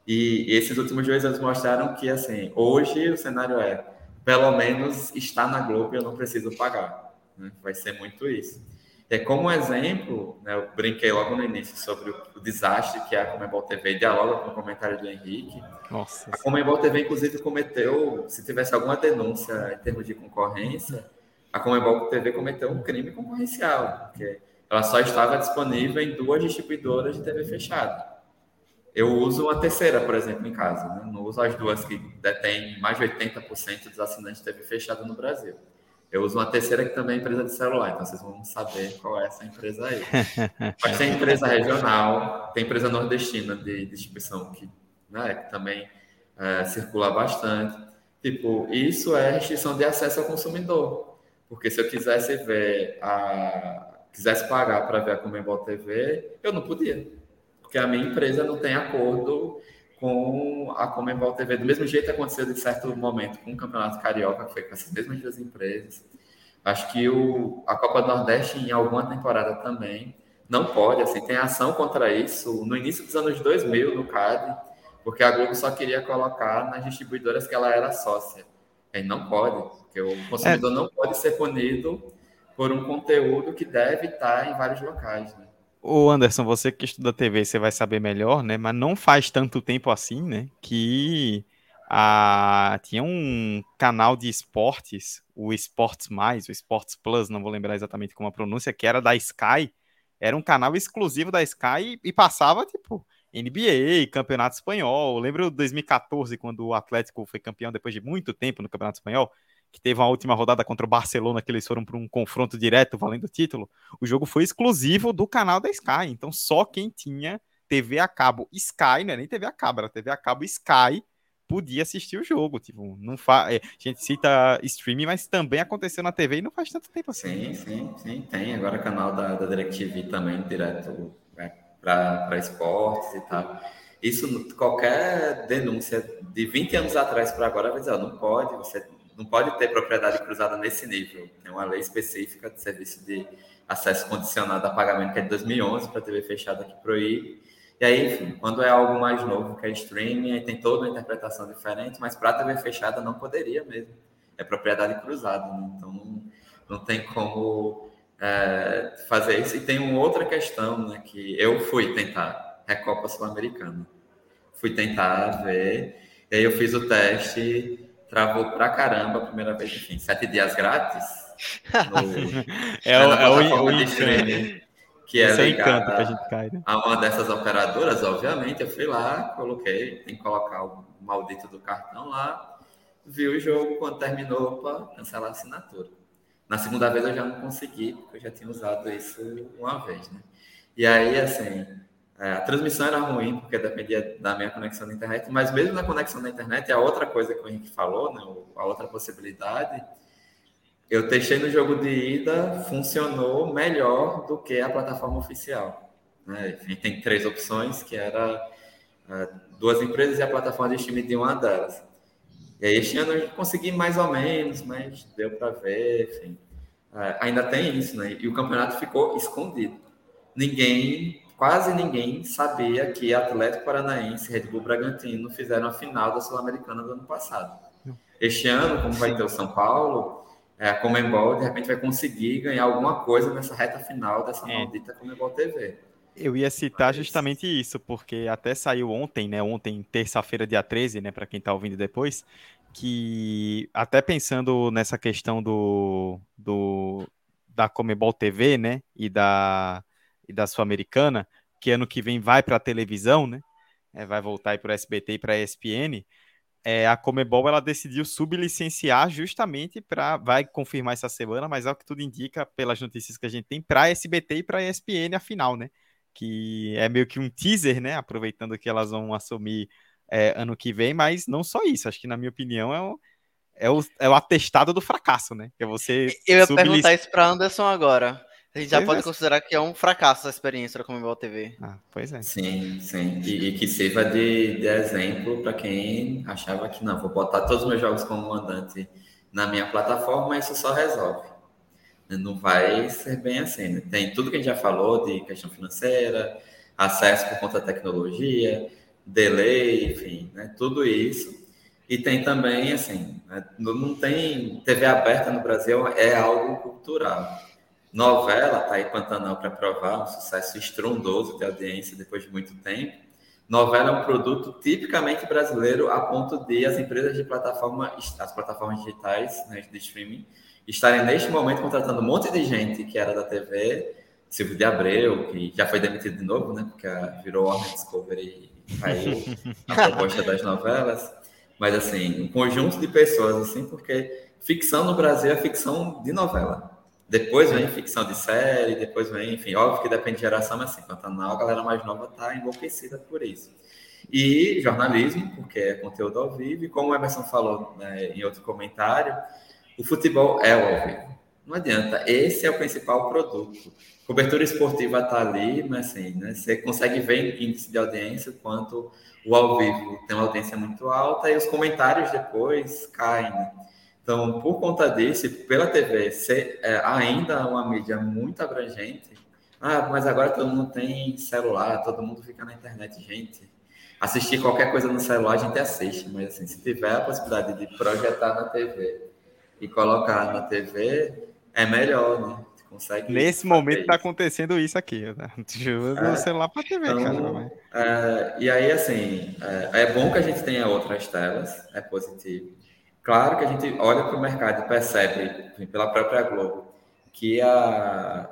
E esses últimos dois anos mostraram que, assim, hoje o cenário é, pelo menos está na Globo e eu não preciso pagar. Né? Vai ser muito isso. É como exemplo, né, eu brinquei logo no início sobre o, desastre que é a Comebol TV, dialoga com o comentário do Henrique. Nossa. A Comebol TV, inclusive, cometeu, se tivesse alguma denúncia em termos de concorrência, a Comebol TV cometeu um crime concorrencial, porque ela só estava disponível em duas distribuidoras de TV fechada. Eu uso uma terceira, por exemplo, em casa. Né? Não uso as duas que detêm mais de 80% dos assinantes de TV fechada no Brasil. Eu uso uma terceira que também é empresa de celular, então vocês vão saber qual é essa empresa aí. Mas tem empresa regional, tem empresa nordestina de distribuição que, né, que também é, circula bastante. Tipo, isso é restrição de acesso ao consumidor. Porque se eu quisesse ver a. quisesse pagar para ver a Comembol TV, eu não podia. Porque a minha empresa não tem acordo com a Comembol TV. Do mesmo jeito que aconteceu de certo momento com o Campeonato Carioca, que foi com essas mesmas duas empresas. Acho que o, a Copa do Nordeste, em alguma temporada também, não pode. Assim, tem ação contra isso no início dos anos 2000, no CAD, porque a Globo só queria colocar nas distribuidoras que ela era sócia. E não pode, porque o consumidor é. não pode ser punido por um conteúdo que deve estar em vários locais, né? Ô Anderson, você que estuda TV, você vai saber melhor, né? Mas não faz tanto tempo assim, né? Que a... tinha um canal de esportes, o Esportes Mais, o Esportes Plus, não vou lembrar exatamente como a pronúncia, que era da Sky. Era um canal exclusivo da Sky e passava, tipo, NBA, Campeonato Espanhol. Lembro 2014, quando o Atlético foi campeão depois de muito tempo no Campeonato Espanhol, que teve uma última rodada contra o Barcelona, que eles foram para um confronto direto valendo o título. O jogo foi exclusivo do canal da Sky, então só quem tinha TV a cabo Sky, não é nem TV a cabo, era TV a cabo Sky, podia assistir o jogo. Tipo, não fa... a gente cita streaming, mas também aconteceu na TV e não faz tanto tempo Sim, assim. sim, sim. Tem agora canal da, da DirecTV também, direto né, para esportes e tal. Isso, qualquer denúncia de 20 anos atrás para agora vai dizer, ó, não pode, você não pode ter propriedade cruzada nesse nível. Tem uma lei específica de serviço de acesso condicionado a pagamento que é de 2011 para TV fechada que proíbe. E aí, enfim, quando é algo mais novo, que é streaming, aí tem toda uma interpretação diferente, mas para TV fechada não poderia mesmo. É propriedade cruzada, né? então não, não tem como é, fazer isso. E tem uma outra questão, né, que eu fui tentar, Recopa Sul-Americana. Fui tentar ver, e aí eu fiz o teste travou pra caramba a primeira vez, enfim, sete dias grátis. No, é, o, é o, o streaming, que é ligado que a, gente cai, né? a uma dessas operadoras, obviamente, eu fui lá, coloquei, tem que colocar o maldito do cartão lá, vi o jogo, quando terminou, para cancelar a assinatura. Na segunda vez eu já não consegui, porque eu já tinha usado isso uma vez, né? E aí, assim, É, a transmissão era ruim, porque dependia da minha conexão na internet, mas mesmo na conexão na internet, a outra coisa que o Henrique falou, né, a outra possibilidade, eu testei no jogo de ida, funcionou melhor do que a plataforma oficial. Né? Enfim, tem três opções, que era uh, duas empresas e a plataforma de streaming de uma delas. E aí, este ano eu consegui mais ou menos, mas deu para ver, enfim. Uh, ainda tem isso, né? E o campeonato ficou escondido. Ninguém quase ninguém sabia que Atlético Paranaense e Red Bull Bragantino fizeram a final da Sul-Americana do ano passado. Este ano, como vai ter o São Paulo, é, a Comembol de repente vai conseguir ganhar alguma coisa nessa reta final dessa é. maldita Comembol TV. Eu ia citar justamente isso, porque até saiu ontem, né? Ontem, terça-feira, dia 13, né? Para quem está ouvindo depois, que até pensando nessa questão do, do da Comebol TV, né? E da e da Sul-Americana, que ano que vem vai para a televisão, né? É, vai voltar para o SBT e para a ESPN. É, a Comebol ela decidiu sublicenciar justamente para vai confirmar essa semana, mas é o que tudo indica pelas notícias que a gente tem para a SBT e para a ESPN a final, né? Que é meio que um teaser, né? Aproveitando que elas vão assumir é, ano que vem, mas não só isso. Acho que na minha opinião é o, é o, é o atestado do fracasso, né? Que é você Eu ia perguntar isso para Anderson agora. A gente já pois pode é. considerar que é um fracasso a experiência da Comembol TV. Ah, pois é. Sim, sim. E, e que sirva de, de exemplo para quem achava que não, vou botar todos os meus jogos como mandante na minha plataforma, isso só resolve. Não vai ser bem assim. Né? Tem tudo que a gente já falou de questão financeira, acesso por conta da tecnologia, delay, enfim, né? tudo isso. E tem também, assim, né? não tem TV aberta no Brasil, é algo cultural. Novela, tá aí Pantanal para provar, um sucesso estrondoso de audiência depois de muito tempo. Novela é um produto tipicamente brasileiro a ponto de as empresas de plataforma, as plataformas digitais né, de streaming, estarem neste momento contratando um monte de gente que era da TV, Silvio de Abreu, que já foi demitido de novo, né? Porque virou Warner Discovery e caiu a proposta das novelas. Mas assim, um conjunto de pessoas, assim, porque ficção no Brasil é ficção de novela. Depois vem ficção de série, depois vem, enfim, óbvio que depende de geração, mas assim, quando tá na a galera mais nova tá enlouquecida por isso. E jornalismo, porque é conteúdo ao vivo, e como o Emerson falou né, em outro comentário, o futebol é ao vivo. Não adianta, esse é o principal produto. Cobertura esportiva tá ali, mas assim, né, você consegue ver índice de audiência, quanto o ao vivo tem uma audiência muito alta, e os comentários depois caem, né? Então, por conta disso, pela TV ser é, ainda uma mídia muito abrangente, ah, mas agora todo mundo tem celular, todo mundo fica na internet, gente. Assistir qualquer coisa no celular a gente assiste, mas assim, se tiver a possibilidade de projetar na TV e colocar na TV, é melhor, né? Consegue Nesse momento está acontecendo isso aqui, né? Usa é, o celular para TV, então, cara. É, e aí, assim, é, é bom que a gente tenha outras telas, é positivo. Claro que a gente olha para o mercado e percebe, pela própria Globo, que a,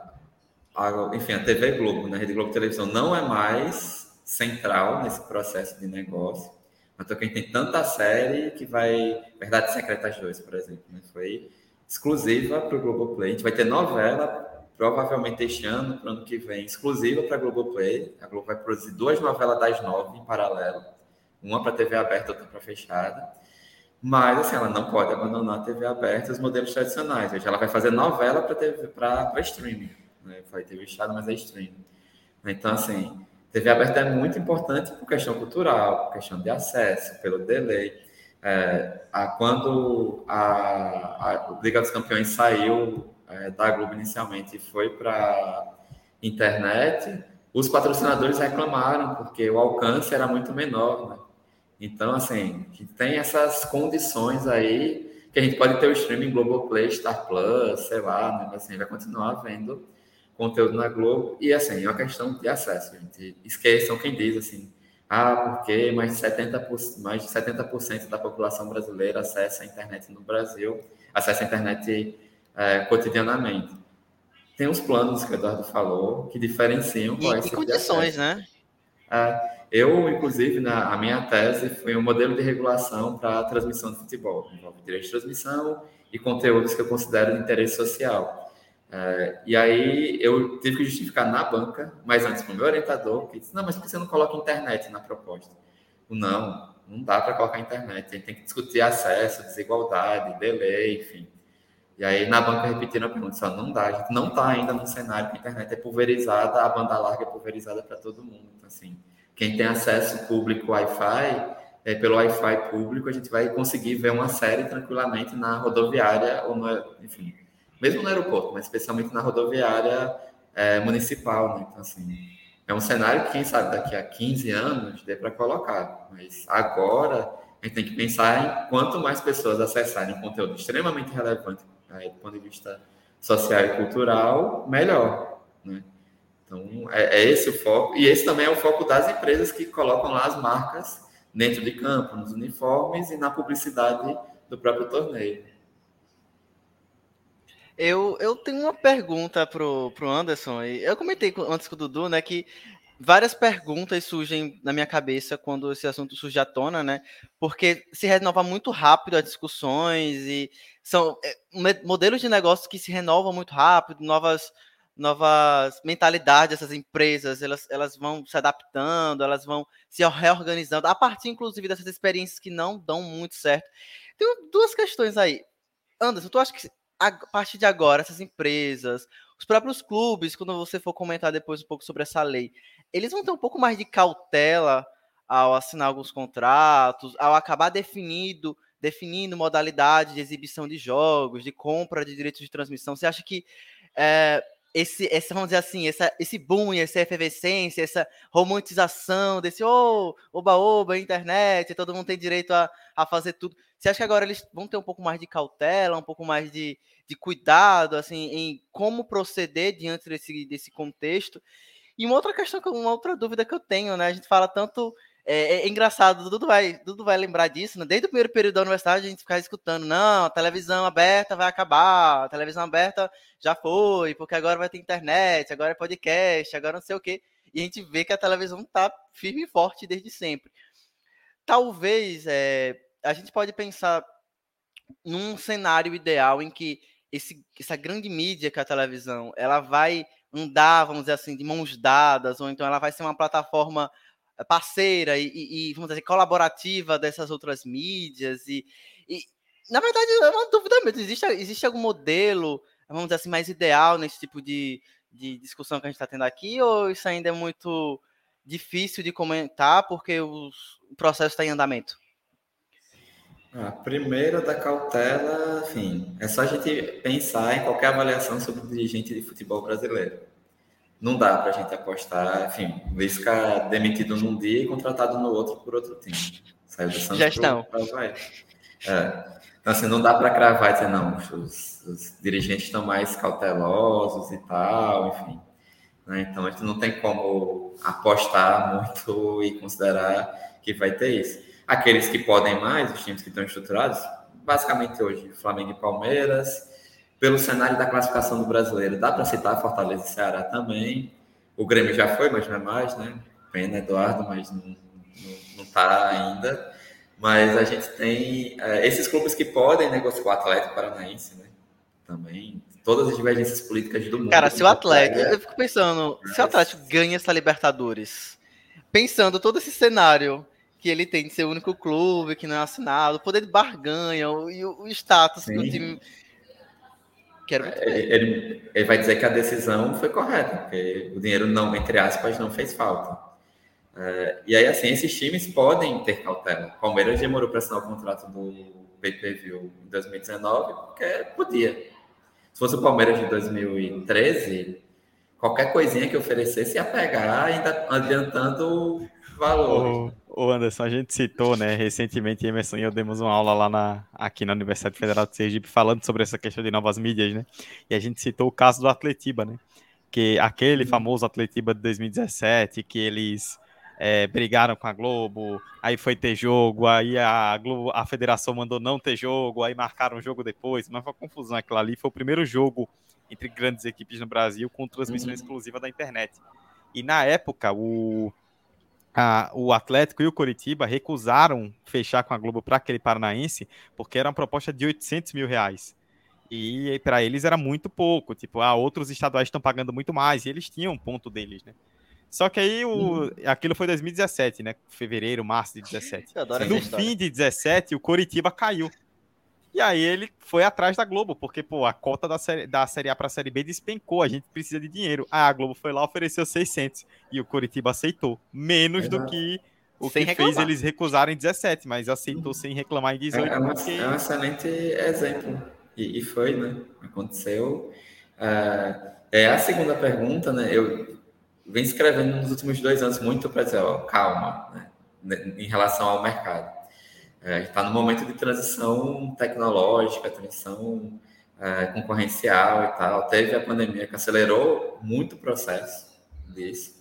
a, enfim, a TV Globo, né, a Rede Globo Televisão, não é mais central nesse processo de negócio. Então, quem tem tanta série que vai. Verdade Secretas 2, por exemplo, né, foi exclusiva para o Globoplay. A gente vai ter novela, provavelmente este ano, para o ano que vem, exclusiva para a Globoplay. A Globo vai produzir duas novelas das nove em paralelo, uma para TV aberta, outra para fechada. Mas, assim, ela não pode abandonar a TV aberta os modelos tradicionais. Hoje ela vai fazer novela para streaming. Né? Foi TV fechada, mas é streaming. Então, assim, TV aberta é muito importante por questão cultural, por questão de acesso, pelo delay. É, a, quando a, a Liga dos Campeões saiu é, da Globo inicialmente e foi para internet, os patrocinadores reclamaram porque o alcance era muito menor, né? Então, assim, gente tem essas condições aí que a gente pode ter o streaming Globoplay, Star Plus, sei lá, né? assim, vai continuar vendo conteúdo na Globo. E, assim, é uma questão de acesso, gente. Esqueçam quem diz, assim, ah, porque mais de 70%, mais de 70% da população brasileira acessa a internet no Brasil, acessa a internet é, cotidianamente. Tem os planos que o Eduardo falou, que diferenciam qual é esse condições, né? É, eu, inclusive, na a minha tese foi um modelo de regulação para a transmissão de futebol. Envolve direito de transmissão e conteúdos que eu considero de interesse social. É, e aí eu tive que justificar na banca, mas antes com o meu orientador, que disse, não, mas por que você não coloca internet na proposta? Não, não dá para colocar internet, a gente tem que discutir acesso, desigualdade, delay, enfim. E aí na banca repetiram a pergunta, só não dá, a gente não está ainda no cenário que a internet é pulverizada, a banda larga é pulverizada para todo mundo. Então, assim, quem tem acesso público Wi-Fi, é, pelo Wi-Fi público, a gente vai conseguir ver uma série tranquilamente na rodoviária ou no, enfim, mesmo no aeroporto, mas especialmente na rodoviária é, municipal, né? Então, assim, é um cenário que, quem sabe, daqui a 15 anos dê para colocar, mas agora a gente tem que pensar em quanto mais pessoas acessarem um conteúdo extremamente relevante aí, do ponto de vista social e cultural, melhor. Né? Então, é, é, esse o foco. E esse também é o foco das empresas que colocam lá as marcas dentro de campo, nos uniformes e na publicidade do próprio torneio. Eu, eu tenho uma pergunta pro, pro Anderson. Eu comentei antes com o Dudu, né, que várias perguntas surgem na minha cabeça quando esse assunto surge à tona, né? Porque se renova muito rápido as discussões e são é, modelos de negócio que se renovam muito rápido, novas novas mentalidades dessas empresas, elas, elas vão se adaptando, elas vão se reorganizando, a partir, inclusive, dessas experiências que não dão muito certo. Tem duas questões aí. Anderson, tu acha que a partir de agora, essas empresas, os próprios clubes, quando você for comentar depois um pouco sobre essa lei, eles vão ter um pouco mais de cautela ao assinar alguns contratos, ao acabar definido, definindo modalidade de exibição de jogos, de compra de direitos de transmissão. Você acha que é, esse, esse, vamos dizer assim, essa, esse boom, essa efervescência, essa romantização desse oh, oba-oba, internet, todo mundo tem direito a, a fazer tudo. Você acha que agora eles vão ter um pouco mais de cautela, um pouco mais de, de cuidado, assim, em como proceder diante desse, desse contexto? E uma outra questão, uma outra dúvida que eu tenho, né? A gente fala tanto. É, é engraçado, Dudu vai, Dudu vai lembrar disso, né? Desde o primeiro período da universidade, a gente ficava escutando: não, televisão aberta vai acabar, televisão aberta já foi, porque agora vai ter internet, agora é podcast, agora não sei o quê. E a gente vê que a televisão tá firme e forte desde sempre. Talvez é, a gente pode pensar num cenário ideal em que esse, essa grande mídia que é a televisão, ela vai andar, vamos dizer assim, de mãos dadas, ou então ela vai ser uma plataforma parceira e, e vamos dizer, colaborativa dessas outras mídias. E, e, na verdade, é uma dúvida mesmo. Existe, existe algum modelo, vamos dizer assim, mais ideal nesse tipo de, de discussão que a gente está tendo aqui, ou isso ainda é muito difícil de comentar porque os, o processo está em andamento? A primeira da cautela, enfim, é só a gente pensar em qualquer avaliação sobre o dirigente de futebol brasileiro. Não dá para a gente apostar, enfim, o Lisca demitido num dia e contratado no outro por outro time. Saiu do Santos Gestão. Pro, pro é. Então, assim, não dá para cravar e dizer, não, os, os, dirigentes estão mais cautelosos e tal, enfim. Né? Então, a gente não tem como apostar muito e considerar que vai ter isso. Aqueles que podem mais, os times que estão estruturados, basicamente hoje, Flamengo e Palmeiras. Pelo cenário da classificação do brasileiro, dá para citar Fortaleza e Ceará também. O Grêmio já foi, mas não é mais, né? Pena, Eduardo, mas não está ainda. Mas a gente tem é, esses clubes que podem negociar o Atlético Paranaense, né? Também. Todas as divergências políticas do mundo. Cara, se o Atlético, eu fico pensando, se o Atlético ganha essa Libertadores, pensando todo esse cenário que ele tem de ser o único clube que não é assinado, o poder de barganha e o, o, status Sim. que o time. Quero muito ele, ele, ele, vai dizer que a decisão foi correta, porque o dinheiro não, entre aspas, não fez falta. É, e aí, assim, esses times podem ter cautela. O Palmeiras demorou para assinar o contrato do PPV em 2019, porque podia. Se fosse o Palmeiras de 2013, qualquer coisinha que oferecesse ia pegar, ainda adiantando valores. O Anderson, a gente citou, né, recentemente, Emerson e eu demos uma aula lá na, aqui na Universidade Federal de Sergipe falando sobre essa questão de novas mídias, né? E a gente citou o caso do Atletiba, né? Que aquele uhum. famoso Atletiba de 2017, que eles é, brigaram com a Globo, aí foi ter jogo, aí a Globo, a federação mandou não ter jogo, aí marcaram o jogo depois, mas foi uma confusão aquilo ali. Foi o primeiro jogo entre grandes equipes no Brasil com transmissão uhum. exclusiva da internet. E na época, o o Atlético e o Coritiba recusaram fechar com a Globo para aquele paranaense, porque era uma proposta de 800 mil reais. E para eles era muito pouco. Tipo, ah, outros estaduais estão pagando muito mais. E eles tinham um ponto deles, né? Só que aí o, uhum. aquilo foi 2017, né? Fevereiro, março de 17. No fim de 17, o Coritiba caiu. E aí ele foi atrás da Globo, porque, pô, a cota da série, da série A para a Série B despencou, a gente precisa de dinheiro. Ah, a Globo foi lá, ofereceu 600 e o Coritiba aceitou, menos Exato. do que o sem que reclamar. fez eles recusarem 17, mas aceitou sem reclamar em 18. É, porque... é um excelente exemplo, e, e foi, né? Aconteceu. Uh, é a segunda pergunta, né? Eu venho escrevendo nos últimos dois anos muito para dizer, ó, calma, né? em relação ao mercado. É, está no momento de transição tecnológica, transição é, concorrencial e tal. Teve a pandemia que acelerou muito o processo disso.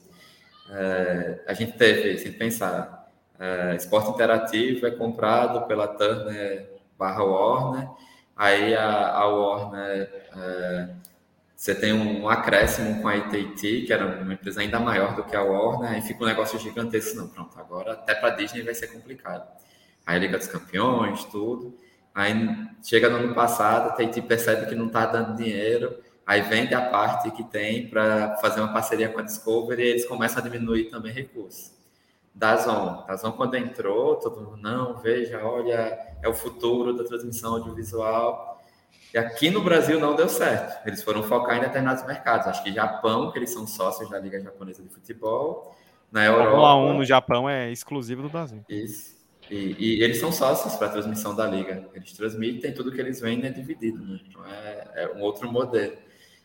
É, a gente teve, se pensar, é, esporte interativo é comprado pela Turner barra Warner, aí a, a Warner é, você tem um acréscimo com a AT&T, que era uma empresa ainda maior do que a Warner, e fica um negócio gigantesco. Não, pronto, agora até para a Disney vai ser complicado aí Liga dos Campeões, tudo. Aí chega no ano passado, a TIT percebe que não está dando dinheiro, aí vende a parte que tem para fazer uma parceria com a Discovery e eles começam a diminuir também recursos. Dazon, Dazon quando entrou, todo mundo, não, veja, olha, é o futuro da transmissão audiovisual. E aqui no Brasil não deu certo. Eles foram focar em determinados mercados. Acho que Japão, que eles são sócios da Liga Japonesa de Futebol. Na Europa. A Fórmula 1 no Japão é exclusivo do Brasil. Isso. E, e, eles são sócios para a transmissão da liga. Eles transmitem tudo que eles vendem é dividido. Né? Então é, é, um outro modelo.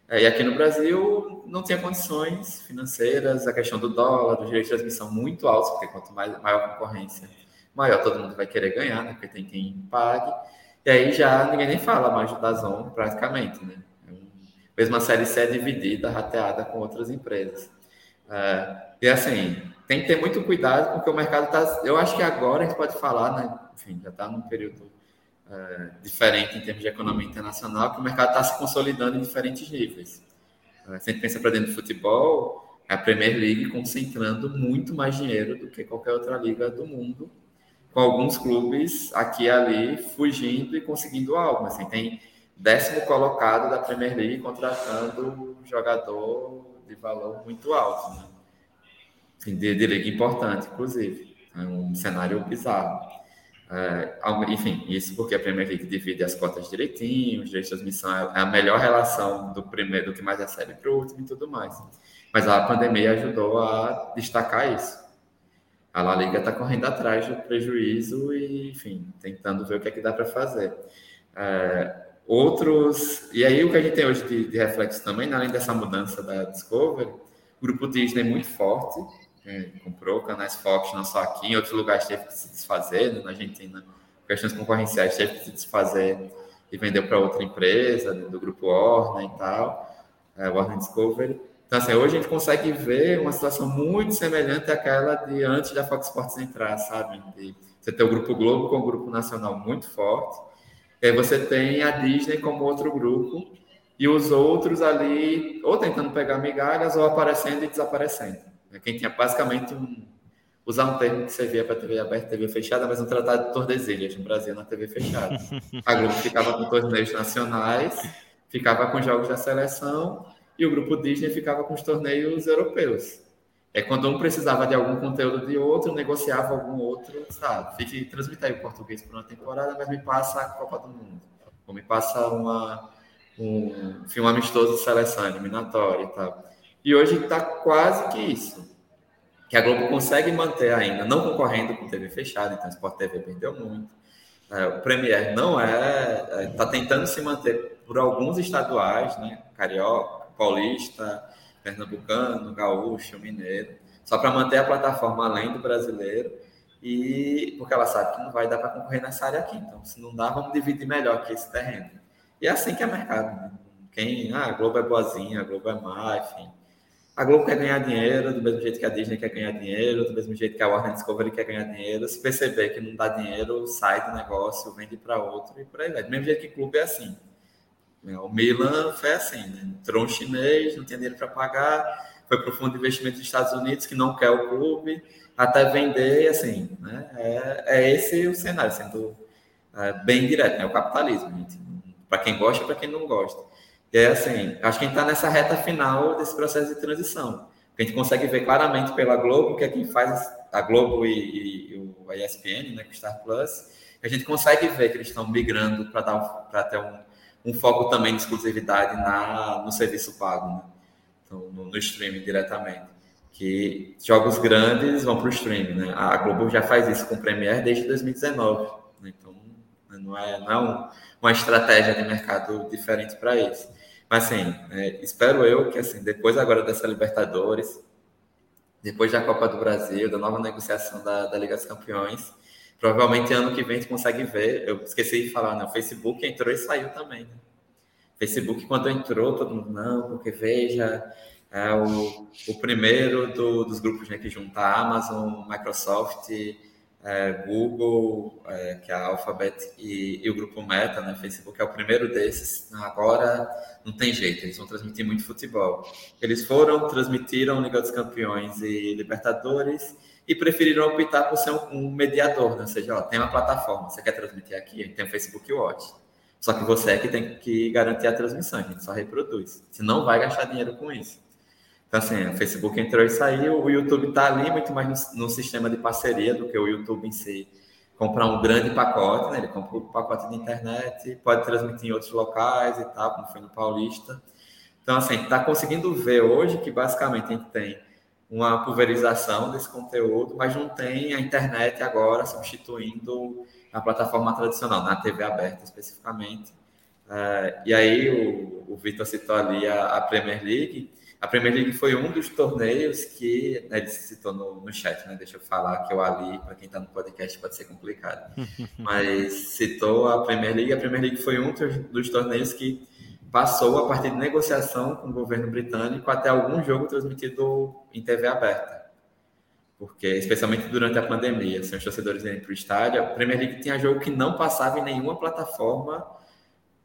É, e aqui no Brasil não tinha condições financeiras, a questão do dólar, do direito de transmissão muito alto, porque quanto mais, maior concorrência, maior todo mundo vai querer ganhar, né? porque tem quem pague. E aí já ninguém nem fala mais do Dazon praticamente. Né? Mesmo a série C é dividida, rateada com outras empresas. É, e assim, tem que ter muito cuidado, porque o mercado está. Eu acho que agora a gente pode falar, né? Enfim, já está num período é, diferente em termos de economia internacional, que o mercado está se consolidando em diferentes níveis. É, se a gente pensa para dentro do futebol, é a Premier League concentrando muito mais dinheiro do que qualquer outra liga do mundo, com alguns clubes aqui e ali fugindo e conseguindo algo. Assim, tem décimo colocado da Premier League contratando jogador de valor muito alto. Né? De, de liga importante, inclusive. É um cenário bizarro. É, enfim, isso porque a Premier League divide as cotas direitinho, os direitos de transmissão é a melhor relação do primeiro, do que mais recebe para o último e tudo mais. Mas a pandemia ajudou a destacar isso. A La Liga está correndo atrás do prejuízo e, enfim, tentando ver o que é que dá para fazer. É, outros. E aí, o que a gente tem hoje de, de reflexo também, além dessa mudança da Discovery, o grupo Disney é muito forte, é, comprou canais Fox não só aqui, em outros lugares teve que se desfazer, né? na Argentina, questões concorrenciais teve que se desfazer e vendeu para outra empresa, do grupo Warner e tal, é, Warner Discovery. Então, assim, hoje a gente consegue ver uma situação muito semelhante àquela de antes da Fox Sports entrar, sabe? De você ter o Grupo Globo com o Grupo Nacional muito forte, e aí você tem a Disney como outro grupo, e os outros ali ou tentando pegar migalhas ou aparecendo e desaparecendo. Né? Quem tinha basicamente um, usar um termo que servia para TV aberta e TV fechada, mas um tratado de Tordesilhas no Brasil na TV fechada. A Globo ficava com torneios nacionais, ficava com jogos da seleção e o grupo Disney ficava com os torneios europeus. É quando um precisava de algum conteúdo de outro, negociava algum outro, sabe? Fique transmitir aí o português por uma temporada, mas me passa a Copa do Mundo. Ou me passa uma, um, enfim, um amistoso de seleção eliminatória e tal. E hoje está quase que isso. Que a Globo consegue manter ainda, não concorrendo com TV fechada, então o Sport TV perdeu muito. É, o Premier não é, está é, tentando se manter por alguns estaduais, né? Carioca, Paulista, Pernambucano, Gaúcho, Mineiro, só para manter a plataforma além do brasileiro e porque ela sabe que não vai dar para concorrer nessa área aqui. Então, se não dá, vamos dividir melhor aqui esse terreno. E é assim que é mercado. Né? Quem, ah, a Globo é boazinha, a Globo é má, enfim. A Globo quer ganhar dinheiro, do mesmo jeito que a Disney quer ganhar dinheiro, do mesmo jeito que a Warner Discovery quer ganhar dinheiro. Se perceber que não dá dinheiro, sai do negócio, vende para outro e por aí vai. Do mesmo jeito que clube é assim. O Milan foi assim, né? entrou um chinês, não tinha dinheiro para pagar, foi para o fundo de investimento dos Estados Unidos, que não quer o clube, até vender, assim, né? É, é esse o cenário, sendo é, bem direto, né? O capitalismo, para quem gosta para quem não gosta. E é assim, acho que a gente está nessa reta final desse processo de transição. A gente consegue ver claramente pela Globo, que é quem faz a Globo e, e, o ESPN, né, com o Star Plus, a gente consegue ver que eles estão migrando para ter um, um, foco também de exclusividade na, no serviço pago, né? então, no, no streaming diretamente. Que jogos grandes vão para o streaming. Né? A Globo já faz isso com o Premiere desde 2019. Né? Então, não é, não é um, uma estratégia de mercado diferente para isso. Mas, assim, é, espero eu que, assim, depois agora dessa Libertadores, depois da Copa do Brasil, da nova negociação da, da Liga dos Campeões, provavelmente ano que vem a gente consegue ver. Eu esqueci de falar, né? O Facebook entrou e saiu também. Né? Facebook, quando entrou, todo mundo, não, porque veja, é o, o primeiro do, dos grupos né, que junta Amazon, Microsoft, é, Google, é, que é a Alphabet, e, e, o grupo Meta, né, Facebook é o primeiro desses. Agora não tem jeito, eles vão transmitir muito futebol. Eles foram, transmitiram Liga dos Campeões e Libertadores e preferiram optar por ser um, um mediador, né? ou seja, ó, tem uma plataforma, você quer transmitir aqui, tem o Facebook Watch. Só que você é que tem que garantir a transmissão, a gente só reproduz. Você não vai gastar dinheiro com isso. Então, assim, o Facebook entrou e saiu, o YouTube está ali muito mais no, no, sistema de parceria do que o YouTube em si. Comprar um grande pacote, né? ele compra um pacote de internet, pode transmitir em outros locais e tal, como foi no Paulista. Então, assim, está conseguindo ver hoje que basicamente a gente tem uma pulverização desse conteúdo, mas não tem a internet agora substituindo a plataforma tradicional, na TV aberta especificamente. Uh, e aí o, o Vitor citou ali a, a Premier League, a Premier League foi um dos torneios que né, ele citou no, no chat, né? Deixa eu falar que eu ali, para quem está no podcast, pode ser complicado. Mas citou a Premier League. A Premier League foi um dos, torneios que passou a partir de negociação com o governo britânico até algum jogo transmitido em TV aberta. Porque, especialmente durante a pandemia, assim, os torcedores iam para o estádio, a Premier League tinha jogo que não passava em nenhuma plataforma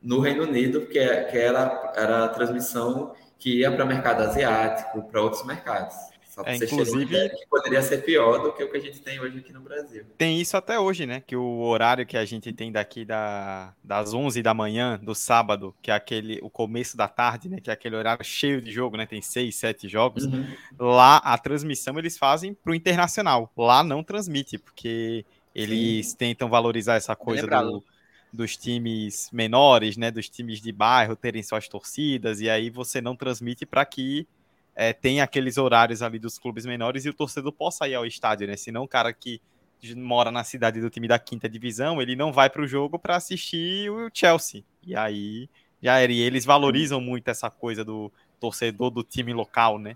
no Reino Unido, porque que era, era a transmissão que ia para o mercado asiático, para outros mercados. Só é, inclusive que poderia ser pior do que o que a gente tem hoje aqui no Brasil. Tem isso até hoje, né? Que o horário que a gente tem daqui da, das 11 da manhã do sábado, que é aquele o começo da tarde, né? Que é aquele horário cheio de jogo, né? Tem seis, sete jogos. Uhum. Lá a transmissão eles fazem para o internacional. Lá não transmite porque eles Sim. tentam valorizar essa coisa do dos times menores, né, dos times de bairro terem suas torcidas, e aí você não transmite para que é, tenha aqueles horários ali dos clubes menores e o torcedor possa ir ao estádio, né? Senão o cara que mora na cidade do time da quinta divisão, ele não vai para o jogo para assistir o Chelsea. E aí já era. E eles valorizam muito essa coisa do torcedor do time local, né?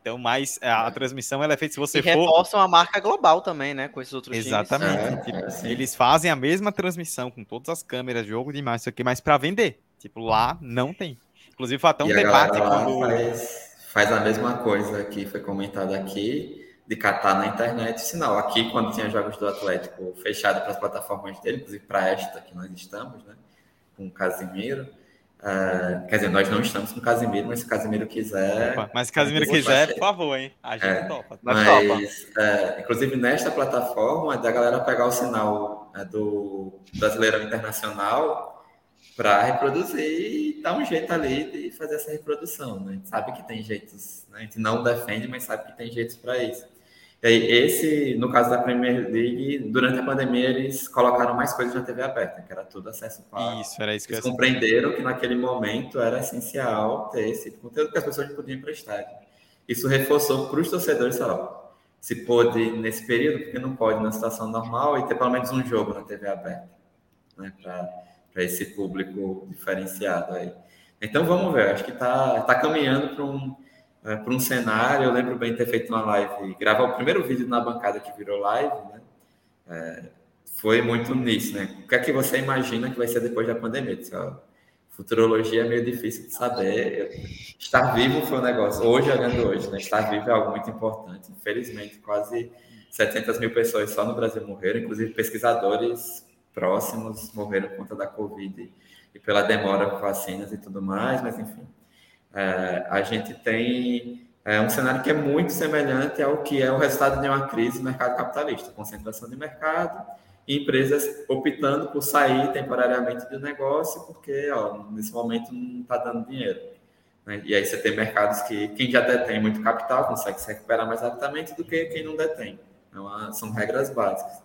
Então, mas a, a, é. transmissão ela é feita se você e for. reforçam a marca global também, né? Com esses outros Exatamente. É, tipo, é, eles fazem a mesma transmissão com todas as câmeras, jogo demais, isso aqui, mas para vender. Tipo, lá não tem. Inclusive, foi até um e debate quando. Faz, faz a mesma coisa que foi comentado aqui, de catar na internet sinal. Aqui, quando tinha jogos do Atlético fechado para as plataformas dele, inclusive para esta que nós estamos, né? Com o Casimiro Uh, quer dizer, nós não estamos com o Casimiro, mas se o Casimiro quiser. Opa, mas se o Casimiro quiser, por favor, hein? A gente é, topa. Mas, é, inclusive, nesta plataforma, é da galera pegar o sinal é, do Brasileirão Internacional para reproduzir e dar um jeito ali de fazer essa reprodução. Né? A gente sabe que tem jeitos, né? a gente não defende, mas sabe que tem jeitos para isso. E esse, no caso da Premier League, durante a pandemia, eles colocaram mais coisas na TV aberta, que era tudo acesso pago. Isso, era isso que eles eu compreenderam que naquele momento era essencial ter esse conteúdo que as pessoas podiam para estádio. Isso reforçou para os torcedores, ó, se pôde nesse período, porque não pode na situação normal, e ter pelo menos um jogo na TV aberta, né, para esse público diferenciado aí. Então vamos ver, acho que está tá caminhando para um é, para um cenário. Eu lembro bem ter feito uma live, gravar o primeiro vídeo na bancada que virou live, né? É, foi muito nisso, né? O que é que você imagina que vai ser depois da pandemia? Disse, ó, futurologia é meio difícil de saber. Estar vivo foi um negócio. Hoje, olhando hoje, né? Estar vivo é algo muito importante. Infelizmente, quase 700 mil pessoas só no Brasil morreram, inclusive pesquisadores próximos morreram por conta da Covid e pela demora com vacinas e tudo mais, mas enfim. É, a gente tem é um cenário que é muito semelhante ao que é o resultado de uma crise no mercado capitalista, concentração de mercado empresas optando por sair temporariamente do negócio porque ó, nesse momento não está dando dinheiro. Né? E aí você tem mercados que quem já detém muito capital consegue se recuperar mais rapidamente do que quem não detém. Então, são regras básicas.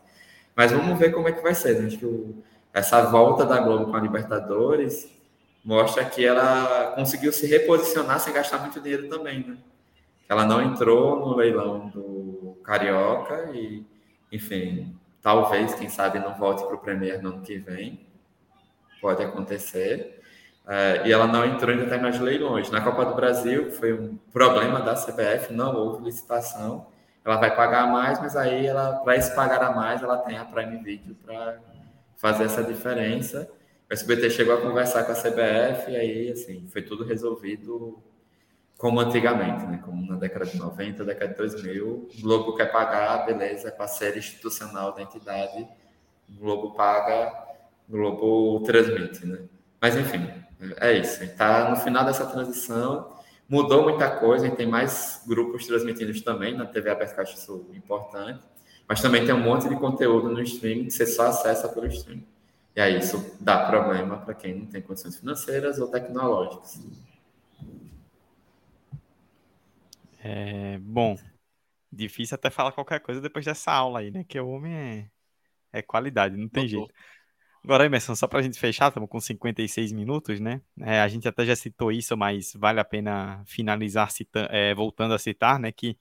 Mas vamos ver como é que vai ser. Né? Acho que o, essa volta da Globo com a Libertadores mostra que ela conseguiu se reposicionar sem gastar muito dinheiro também, né? Ela não entrou no leilão do Carioca e, enfim, talvez, quem sabe, não volte para o Premier no ano que vem. Pode acontecer. É, e ela não entrou em determinados leilões. Na Copa do Brasil, foi um problema da CBF, não houve licitação. Ela vai pagar mais, mas aí, para esse pagar a mais, ela tem a Prime Video para fazer essa diferença. O SBT chegou a conversar com a CBF e aí, assim, foi tudo resolvido como antigamente, né? Como na década de 90, década de 2000. O Globo quer pagar, beleza, é parceiro institucional da entidade. O Globo paga, o Globo transmite, né? Mas, enfim, é isso. Está no final dessa transição. Mudou muita coisa, a gente tem mais grupos transmitindo também na TV aberta, acho isso importante. Mas também tem um monte de conteúdo no streaming que você só acessa pelo streaming. E aí isso dá problema para quem não tem condições financeiras ou tecnológicas. É, bom, difícil até falar qualquer coisa depois dessa aula aí, né? Que o homem é, é qualidade, não tem jeito. Agora, Emerson, só para a gente fechar, estamos com 56 minutos, né? É, a gente até já citou isso, mas vale a pena finalizar cita é, voltando a citar, né? Que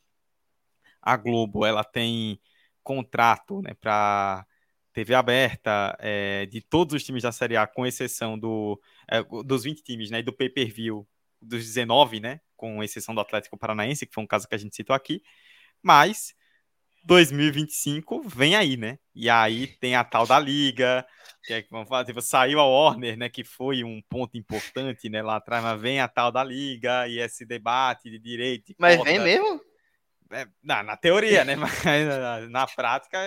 a Globo ela tem contrato né, para TV aberta é, de todos os times da Série A, com exceção do, é, dos 20 times, né, e do pay-per-view dos 19, né, com exceção do Atlético Paranaense, que foi um caso que a gente citou aqui, mas 2025 vem aí, né? E aí tem a tal da liga, que é que vamos falar, tipo, saiu a Warner, né, que foi um ponto importante, né, lá atrás, mas vem a tal da liga e esse debate de direito. De mas vem mesmo? É, na, na teoria, né? Mas na, na prática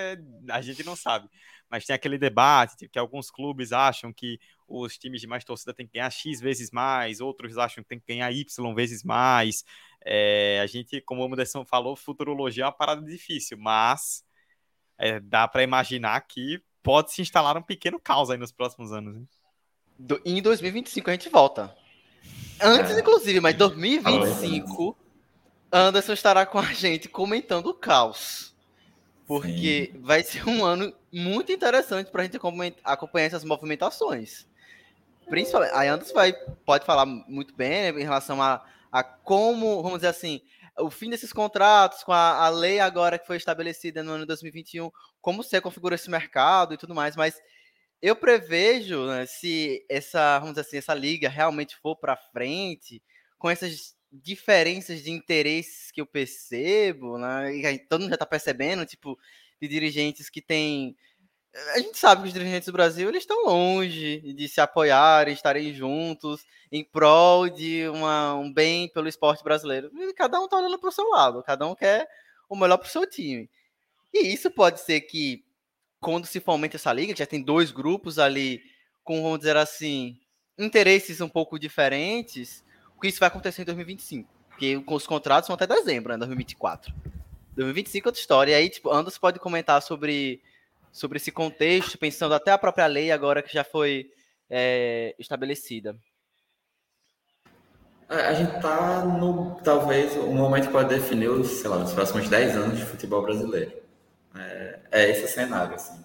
a gente não sabe mas tem aquele debate tipo, que alguns clubes acham que os times de mais torcida têm que ganhar X vezes mais, outros acham que tem que ganhar Y vezes mais. É, a gente, como o Anderson falou, futurologia é uma parada difícil, mas é, dá para imaginar que pode se instalar um pequeno caos aí nos próximos anos. Hein? Do, em 2025 a gente volta. Antes, é. inclusive, mas 2025, Anderson estará com a gente comentando o caos. Porque Sim. vai ser um ano muito interessante para a gente acompanhar essas movimentações. Principalmente, a Anderson vai, pode falar muito bem né, em relação a, a como, vamos dizer assim, o fim desses contratos, com a, a lei agora que foi estabelecida no ano de 2021, como você configura esse mercado e tudo mais, mas eu prevejo, né, se essa, vamos dizer assim, essa liga realmente for para frente, com essas diferenças de interesses que eu percebo, né? E todo mundo já está percebendo, tipo, de dirigentes que têm. A gente sabe que os dirigentes do Brasil eles estão longe de se apoiarem, estarem juntos em prol de uma, um bem pelo esporte brasileiro. Cada um está olhando para o seu lado, cada um quer o melhor para o seu time. E isso pode ser que, quando se fomenta essa liga, já tem dois grupos ali com, vamos dizer assim, interesses um pouco diferentes, que isso vai acontecer em 2025. Porque os contratos são até dezembro, né? 2024. 2025 é outra história. E aí, tipo, Anderson pode comentar sobre, sobre esse contexto, pensando até a própria lei agora que já foi é, estabelecida. A gente está no, talvez, um momento que pode definir os, sei lá, os próximos 10 anos de futebol brasileiro. É, é esse o cenário, assim.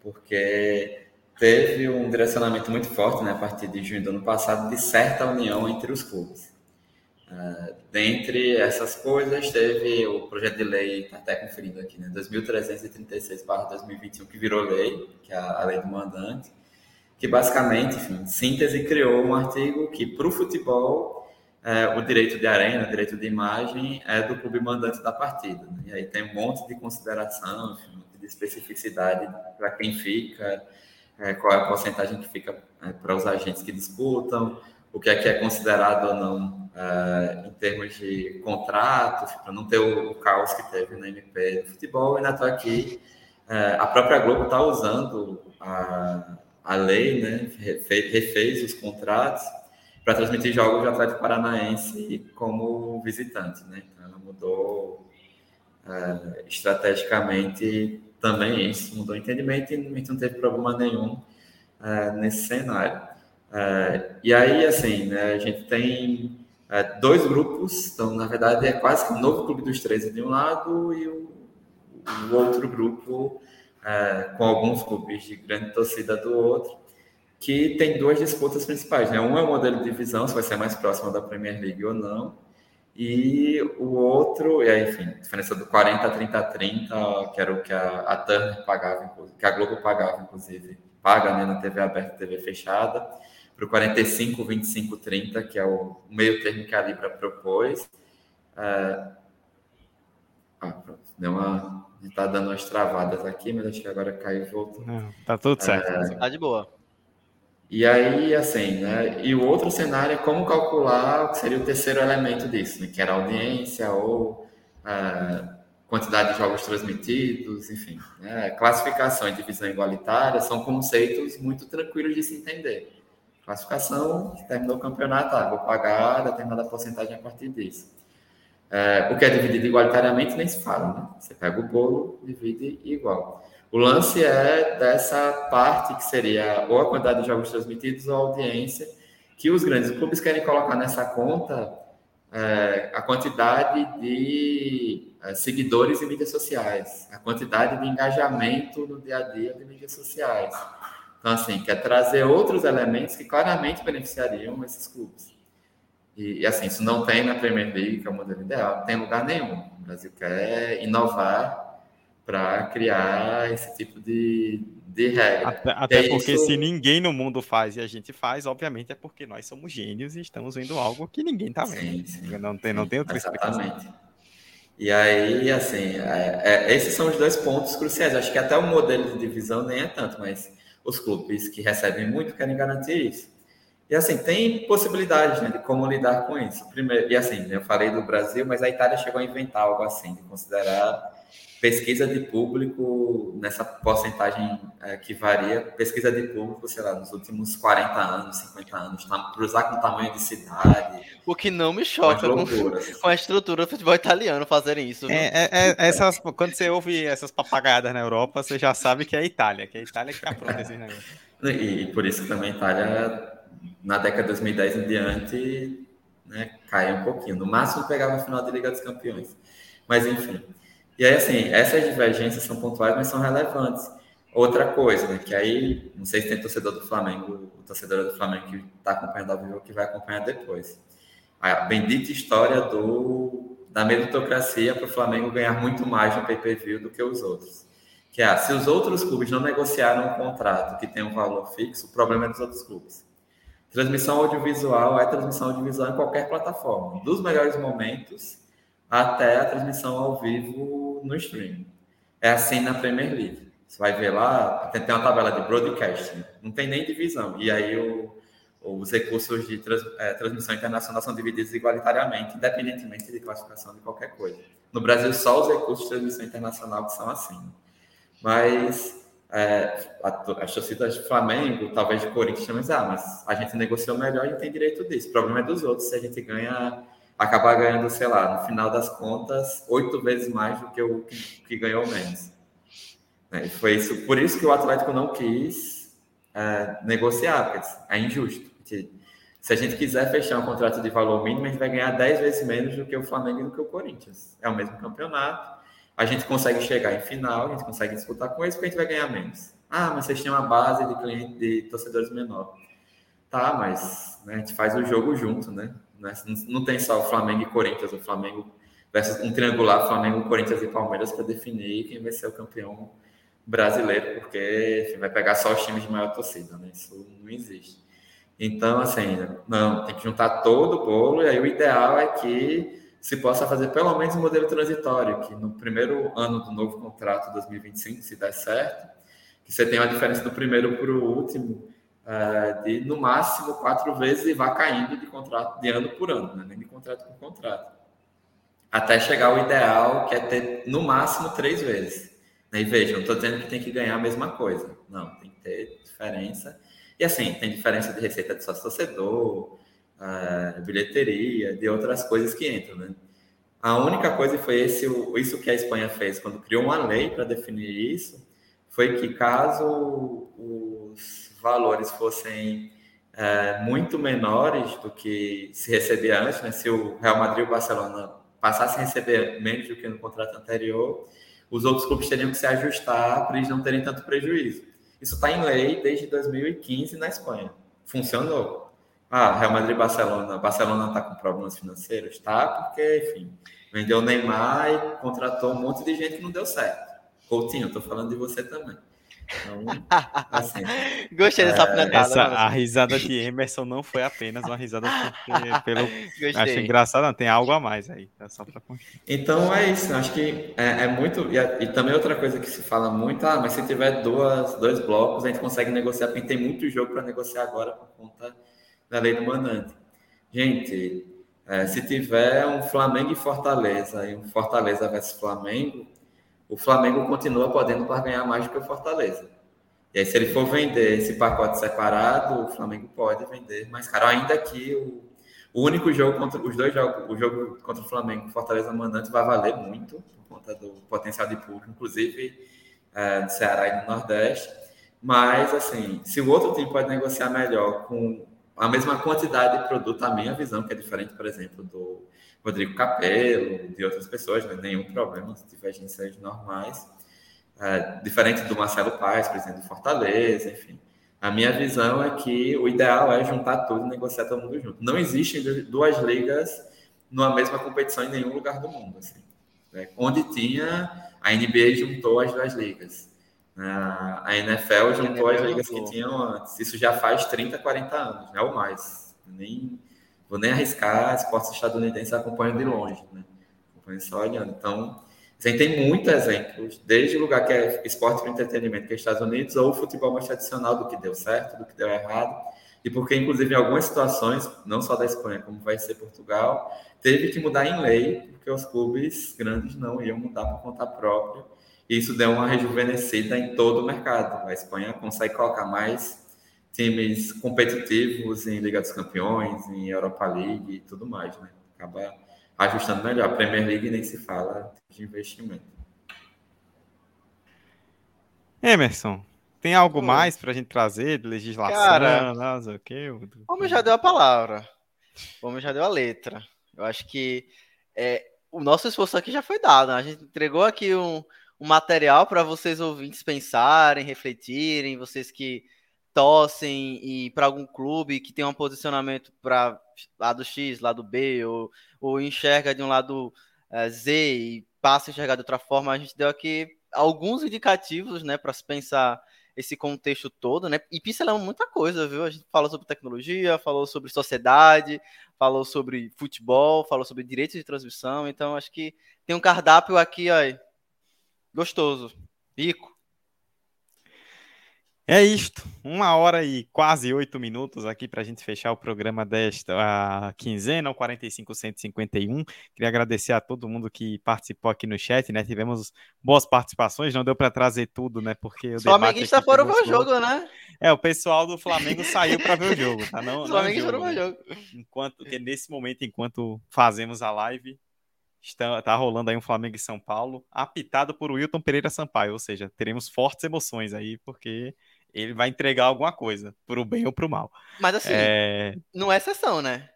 Porque teve um direcionamento muito forte, né, a partir de junho do ano passado, de certa união entre os clubes. Uh, dentre essas coisas, teve o projeto de lei, está até conferindo aqui, né, 2336-2021, que virou lei, que é a, lei do mandante, que basicamente, enfim, síntese, criou um artigo que, para o futebol, é, o direito de arena, o direito de imagem é do clube mandante da partida. Né? E aí tem um monte de consideração, enfim, um monte de especificidade para quem fica, é, qual é a porcentagem que fica é, para os agentes que disputam, o que é que é considerado ou não é, em termos de contratos, para não ter o, o, caos que teve na MP do futebol. Ainda estou aqui, é, a própria Globo está usando a, a lei, né, refez, refez os contratos, para transmitir jogos do Atlético Paranaense como visitante, né? Então ela mudou é, estrategicamente também isso, mudou o entendimento e não teve problema nenhum nesse cenário. É, e aí, assim, né, a gente tem é, dois grupos, então, na verdade, é quase que um novo Clube dos 13 de um lado e o, o outro grupo é, com alguns clubes de grande torcida do outro, que tem duas disputas principais. Né? Um é o modelo de divisão, se vai ser mais próximo da Premier League ou não, e o outro, aí, enfim, diferença do 40 a 30 a 30, que era o que a, a Turner pagava, que a Globo pagava, inclusive, paga né, na TV aberta e TV fechada, para o 45, 25, 30, que é o meio termo que a Libra propôs. É... Ah, pronto, deu uma. Está dando umas travadas aqui, mas acho que agora caiu e voltou. Não, tá tudo certo. É... Tá de boa. E aí, assim, né? E o outro cenário é como calcular o que seria o terceiro elemento disso, né? que era audiência ou a quantidade de jogos transmitidos, enfim. Né? Classificação e divisão igualitária são conceitos muito tranquilos de se entender. Classificação, terminou o campeonato, ah, vou pagar determinada porcentagem a partir disso. É, o que é dividido igualitariamente nem se fala, né? Você pega o bolo, divide igual. O lance é dessa parte que seria ou a quantidade de jogos transmitidos ou a audiência, que os grandes clubes querem colocar nessa conta é, a quantidade de é, seguidores em mídias sociais, a quantidade de engajamento no dia a dia de mídias sociais. Então, assim, quer trazer outros elementos que claramente beneficiariam esses clubes. E, e, assim, isso não tem na Premier League, que é o modelo ideal, não tem lugar nenhum. O Brasil quer inovar para criar esse tipo de, de regra. Até, até porque isso... se ninguém no mundo faz e a gente faz, obviamente é porque nós somos gênios e estamos vendo algo que ninguém está vendo. Sim, sim, não tem, não tem outra exatamente. explicação. E aí, assim, é, é, esses são os dois pontos cruciais. Acho que até o modelo de divisão nem é tanto, mas os clubes que recebem muito querem garantir isso. E assim, tem possibilidades né, de como lidar com isso. Primeiro, e assim, eu falei do Brasil, mas a Itália chegou a inventar algo assim, de considerar pesquisa de público, nessa porcentagem é, que varia, pesquisa de público, sei lá, nos últimos 40 anos, 50 anos, tá, cruzar com o tamanho de cidade. O que não me choca com, com, a estrutura do futebol italiano fazerem isso. É, é, é, essas, quando você ouve essas papagadas na Europa, você já sabe que é a Itália, que é a Itália que apronta esses negócios. E, e por isso que também a Itália, na década de 2010 em diante, né, caiu um pouquinho. No máximo pegava a final da Liga dos Campeões. Mas enfim. E aí, assim, essas divergências são pontuais, mas são relevantes. Outra coisa, né, que aí, não sei se tem torcedor do Flamengo, o torcedor do Flamengo que está acompanhando ao vivo que vai acompanhar depois. A bendita história do, da meritocracia para o Flamengo ganhar muito mais no pay-per-view do que os outros. Que é, se os outros clubes não negociaram um contrato que tem um valor fixo, o problema é dos outros clubes. Transmissão audiovisual é transmissão audiovisual em qualquer plataforma. Dos melhores momentos até a transmissão ao vivo no stream. É assim na Premier League. Você vai ver lá, tem, uma tabela de broadcasting, não tem nem divisão. E aí o, os recursos de trans, é, transmissão internacional são divididos igualitariamente, independentemente de classificação de qualquer coisa. No Brasil, só os recursos de transmissão internacional que são assim. Mas é, as torcidas de Flamengo, talvez de Corinthians, mas, ah, mas a gente negociou melhor e tem direito disso. O problema é dos outros, se a gente ganha acabar ganhando, sei lá, no final das contas, oito vezes mais do que o que, que ganhou menos. É, foi isso, por isso que o Atlético não quis é, negociar, porque é injusto. Porque se a gente quiser fechar um contrato de valor mínimo, a gente vai ganhar dez vezes menos do que o Flamengo e do que o Corinthians. É o mesmo campeonato. A gente consegue chegar em final, a gente consegue disputar com eles, porque a gente vai ganhar menos. Ah, mas vocês têm uma base de clientes, de torcedores menor. Tá, mas né, a gente faz o jogo junto, né? Né? Não tem só o Flamengo e Corinthians, o Flamengo versus um triangular Flamengo, Corinthians e Palmeiras para definir quem vai ser o campeão brasileiro, porque enfim, vai pegar só os times de maior torcida, né? Isso não existe. Então, assim, não, tem que juntar todo o bolo, e aí o ideal é que se possa fazer pelo menos um modelo transitório, que no primeiro ano do novo contrato 2025, se der certo, que você tenha uma diferença do primeiro para o último, é, de no máximo quatro vezes e vá caindo de contrato de ano por ano, né? nem de contrato por contrato. Até chegar ao ideal, que é ter no máximo três vezes. E veja, não estou dizendo que tem que ganhar a mesma coisa. Não, tem que ter diferença. E assim, tem diferença de receita de sócio torcedor, é, bilheteria, de outras coisas que entram, né? A única coisa foi esse, isso que a Espanha fez quando criou uma lei para definir isso, foi que caso os valores fossem é, muito menores do que se recebia antes, né? se o Real Madrid e o Barcelona passassem a receber menos do que no contrato anterior, os outros clubes teriam que se ajustar para eles não terem tanto prejuízo. Isso está em lei desde 2015 na Espanha. Funcionou. Ah, Real Madrid e Barcelona. Barcelona está com problemas financeiros? Tá, porque, enfim, vendeu Neymar e contratou um monte de gente que não deu certo. Coutinho, estou falando de você também. Então, assim, Gostei dessa é, essa, A risada de Emerson não foi apenas uma risada porque, pelo. Gostei. Acho engraçado, não, tem algo a mais aí. É pra... Então é isso, acho que é, é muito. E, e, também outra coisa que se fala muito, ah, mas se tiver duas, dois blocos, a gente consegue negociar, porque tem muito jogo para negociar agora por conta da lei do mandante. Gente, é, se tiver um Flamengo e Fortaleza e um Fortaleza versus Flamengo, o Flamengo continua podendo ganhar mais do que o Fortaleza. E aí, se ele for vender esse pacote separado, o Flamengo pode vender mais caro. Ainda que o, o único jogo contra os dois jogos, o jogo contra o Flamengo, Fortaleza Mandante, vai valer muito por conta do potencial de público, inclusive é, do Ceará e do Nordeste. Mas, assim, se o outro time pode negociar melhor com a mesma quantidade de produto, a minha visão, que é diferente, por exemplo, do Rodrigo Capello, de outras pessoas, né? nenhum problema, divergências normais. É, diferente do Marcelo Paes, presidente do Fortaleza, enfim. A minha visão é que o ideal é juntar tudo e negociar todo mundo junto. Não existem duas ligas numa mesma competição em nenhum lugar do mundo. Assim. É, onde tinha, a NBA juntou as duas ligas. A NFL juntou as ligas que tinham antes. Isso já faz 30, 40 anos, né? ou mais. Nem vou nem arriscar esportes estadunidenses acompanhando de longe, né? Só olhando. Então, assim, tem muitos exemplos, desde o lugar que é esporte para entretenimento, que é Estados Unidos, ou o futebol mais tradicional do que deu certo, do que deu errado, e porque, inclusive, em algumas situações, não só da Espanha, como vai ser Portugal, teve que mudar em lei, porque os clubes grandes não iam mudar por conta própria, e isso deu uma rejuvenescida em todo o mercado. A Espanha consegue colocar mais times competitivos em Liga dos Campeões, em Europa League e tudo mais, né? Acaba ajustando melhor. A Premier League nem se fala de investimento. Emerson, tem algo Pô. mais para a gente trazer de legislação? Cara, não sei o quê? Como já deu a palavra, como já deu a letra. Eu acho que é, o nosso esforço aqui já foi dado. Né? A gente entregou aqui um, um material para vocês ouvintes pensarem, refletirem, vocês que torcem e para algum clube que tem um posicionamento para lado X, lado B, ou, ou enxerga de um lado é, Z e passa a enxergar de outra forma, a gente deu aqui alguns indicativos, né, para se pensar esse contexto todo, né? E pincelamos muita coisa, viu? A gente falou sobre tecnologia, falou sobre sociedade, falou sobre futebol, falou sobre direitos de transmissão. Então, acho que tem um cardápio aqui, ó, gostoso, rico. É isto, uma hora e quase oito minutos aqui para a gente fechar o programa desta a quinzena, o 45151. Queria agradecer a todo mundo que participou aqui no chat, né? Tivemos boas participações, não deu para trazer tudo, né? Porque o Flamenguista foram ver o jogo, né? É, o pessoal do Flamengo saiu para ver o jogo, tá? Não, Os Flamenguistas foram ver o jogo. Enquanto, nesse momento, enquanto fazemos a live, está, tá rolando aí um Flamengo e São Paulo, apitado por Wilton Pereira Sampaio, ou seja, teremos fortes emoções aí, porque ele vai entregar alguma coisa, pro bem ou pro mal. Mas assim, é... não é exceção, né?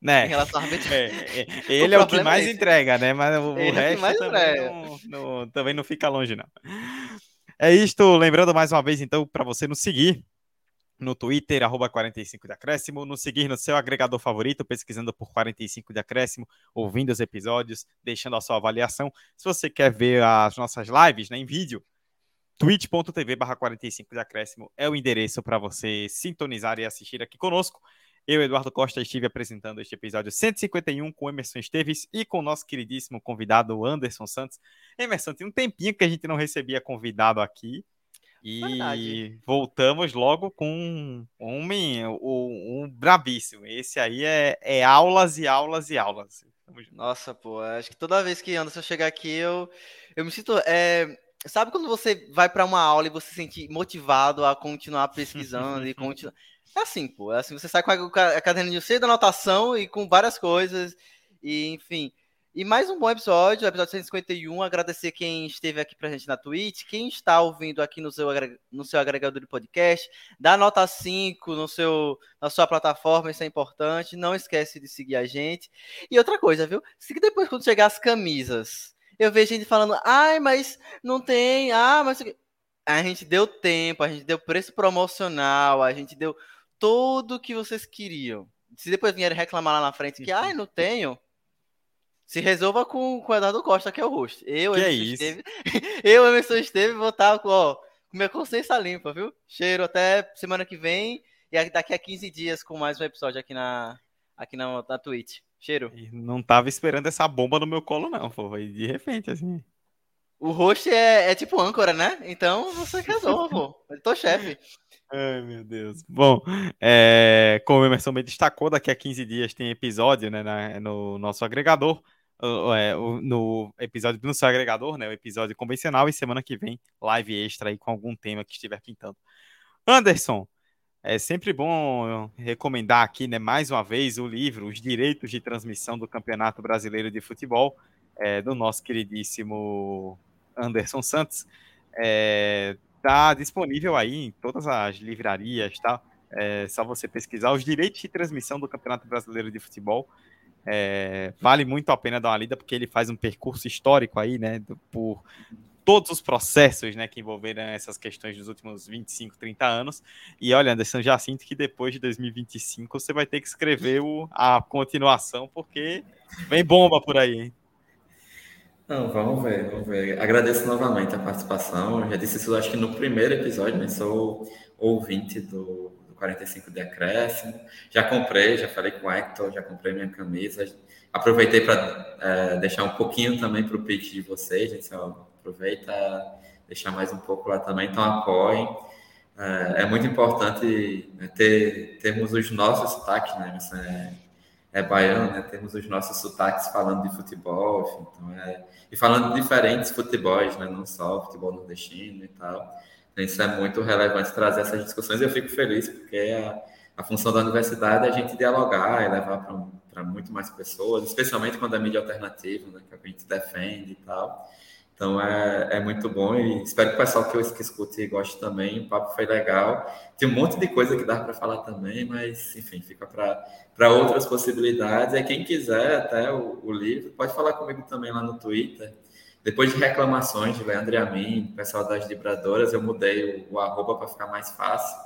Né? Em relação ao é, é, ele é o que mais é entrega, né? Mas o, o resto também não, não, também não fica longe, não. É isto, lembrando mais uma vez, então, para você nos seguir no Twitter, arroba 45 de acréscimo, nos seguir no seu agregador favorito, pesquisando por 45 de acréscimo, ouvindo os episódios, deixando a sua avaliação. Se você quer ver as nossas lives né, em vídeo, twitch.tv barra 45 de acréscimo é o endereço para você sintonizar e assistir aqui conosco. Eu, Eduardo Costa, estive apresentando este episódio 151 com Emerson Esteves e com o nosso queridíssimo convidado Anderson Santos. Emerson, tem um tempinho que a gente não recebia convidado aqui. E Verdade. voltamos logo com um, um, um bravíssimo. Esse aí é, é aulas e aulas e aulas. Nossa, pô, acho que toda vez que Anderson chegar aqui, eu, eu me sinto. É, Sabe quando você vai para uma aula e você se sente motivado a continuar pesquisando e continuar. É assim, pô. É assim, você sai com a, a caderninho cheio da anotação e com várias coisas. E, enfim. E mais um bom episódio, episódio 151. Agradecer quem esteve aqui presente na Twitch, quem está ouvindo aqui no seu, no seu agregador de podcast. Dá nota 5 no seu, na sua plataforma, isso é importante. Não esquece de seguir a gente. E outra coisa, viu? Se depois, quando chegar as camisas, eu vejo gente falando, ai, mas não tem, ah, mas. A gente deu tempo, a gente deu preço promocional, a gente deu tudo o que vocês queriam. Se depois vierem reclamar lá na frente que, ai, não tenho se resolva com, com o Eduardo Costa, que é o host. Eu, que Emerson é? Esteve, eu, Emerson Esteve, vou estar com, ó, com minha consciência limpa, viu? Cheiro até semana que vem e daqui a 15 dias com mais um episódio aqui na, aqui na, na Twitch. Cheiro. E não tava esperando essa bomba no meu colo, não, pô. Foi de repente, assim. O host é, é tipo âncora, né? Então você resolva, pô. Eu tô chefe. Ai, meu Deus. Bom, é, como o Emerson bem destacou, daqui a 15 dias tem episódio né, na, no nosso agregador é, no episódio do seu agregador, né? O episódio convencional e semana que vem live extra aí com algum tema que estiver pintando. Anderson, é sempre bom recomendar aqui, né, mais uma vez, o livro Os Direitos de Transmissão do Campeonato Brasileiro de Futebol, é, do nosso queridíssimo Anderson Santos. Está é, disponível aí em todas as livrarias, tá? É só você pesquisar os direitos de transmissão do Campeonato Brasileiro de Futebol. É, vale muito a pena dar uma lida, porque ele faz um percurso histórico aí, né, do, por todos os processos, né, que envolveram essas questões dos últimos 25, 30 anos. E olha, Anderson, já sinto que depois de 2025 você vai ter que escrever o, a continuação, porque vem bomba por aí, hein? Não, vamos ver, vamos ver. Agradeço novamente a participação. Eu já disse isso, acho que no primeiro episódio, né? Sou ouvinte do, 45 de acréscimo. Já comprei, já falei com o Hector, já comprei minha camisa. Aproveitei para é, deixar um pouquinho também para o pitch de vocês, gente. Ó, aproveita deixar mais um pouco lá também, então apoiem. É, é muito importante né, ter, termos os nossos sotaques, né? Você é, é baiano, né? Temos os nossos sotaques falando de futebol, enfim, então é, e falando de diferentes futebols, né? Não só futebol nordestino e tal. Isso é muito relevante trazer essas discussões. Eu fico feliz porque a, a função da universidade é a gente dialogar e levar para muito mais pessoas, especialmente quando é mídia alternativa, né, que a gente defende e tal. Então é, é muito bom e espero que o pessoal que eu escute goste também. O papo foi legal. Tem um monte de coisa que dá para falar também, mas enfim, fica para outras possibilidades. E quem quiser até o, o livro, pode falar comigo também lá no Twitter. Depois de reclamações de Leandro e a mim, pessoal das vibradoras, eu mudei o, o arroba para ficar mais fácil.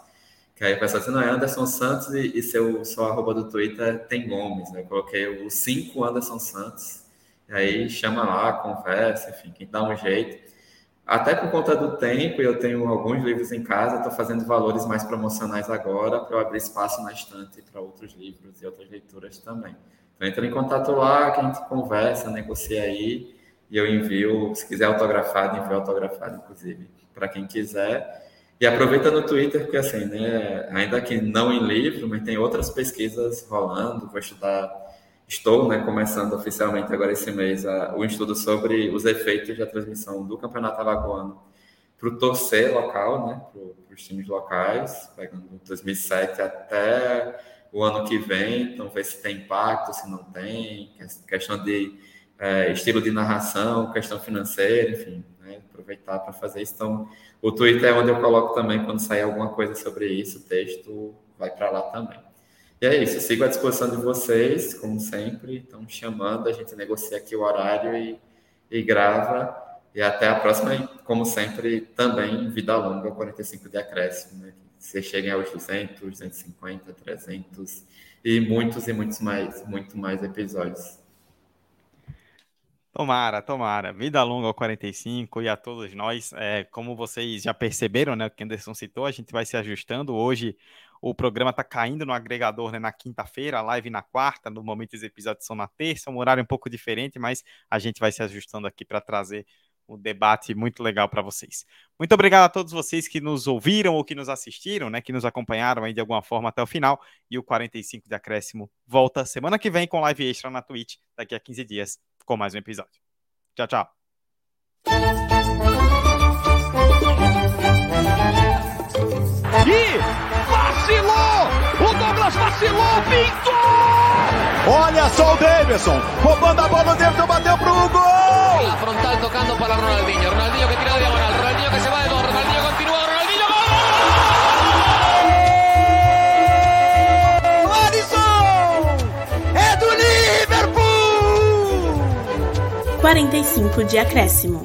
Que aí o pessoal disse, não, é Anderson Santos e, e seu, seu arroba do Twitter tem Gomes. Né? Eu coloquei o 5 Anderson Santos. E aí chama lá, conversa, enfim, quem dá um jeito. Até por conta do tempo, eu tenho alguns livros em casa, estou fazendo valores mais promocionais agora para eu abrir espaço na estante para outros livros e outras leituras também. Então entra em contato lá, que a gente conversa, negocia aí e eu envio, se quiser autografado, envio autografado, inclusive, para quem quiser. E aproveita no Twitter, porque assim, né, ainda que não em livro, mas tem outras pesquisas rolando, vou estudar, estou né, começando oficialmente agora esse mês a, o estudo sobre os efeitos da transmissão do Campeonato Alagoano para o torcer local, né, para os times locais, pegando 2007 até o ano que vem, então ver se tem impacto, se não tem, questão de é, estilo de narração, questão financeira, enfim, né, aproveitar para fazer isso. Então, o Twitter é onde eu coloco também quando sair alguma coisa sobre isso, o texto vai para lá também. E é isso, sigo à disposição de vocês, como sempre, estão chamando, a gente negocia aqui o horário e, e grava. E até a próxima, e como sempre, também vida longa, 45 de acréscimo, né? Vocês cheguem aos 200, 250, 300 e muitos e muitos mais, muito mais episódios. Tomara, tomara. Vida longa ao 45 e a todos nós. É, como vocês já perceberam, né? O que Anderson citou, a gente vai se ajustando. Hoje o programa está caindo no agregador né, na quinta-feira, a live na quarta. No momento os episódios são na terça, um horário um pouco diferente, mas a gente vai se ajustando aqui para trazer um debate muito legal para vocês. Muito obrigado a todos vocês que nos ouviram ou que nos assistiram, né, que nos acompanharam aí de alguma forma até o final. E o 45 de acréscimo volta semana que vem com live extra na Twitch, daqui a 15 dias com mais um episódio. Tchau, tchau. E vacilou! Palmeiras vacilou, pintou! Olha só o Davidson, roubando a bola, o Davidson bateu pro gol! La frontal tocando para Ronaldinho. Ronaldinho que tira de diagonal. Ronaldinho que se va de dos. Ronaldinho continúa. Ronaldinho gol! Alisson! É do Liverpool! 45 de acréscimo.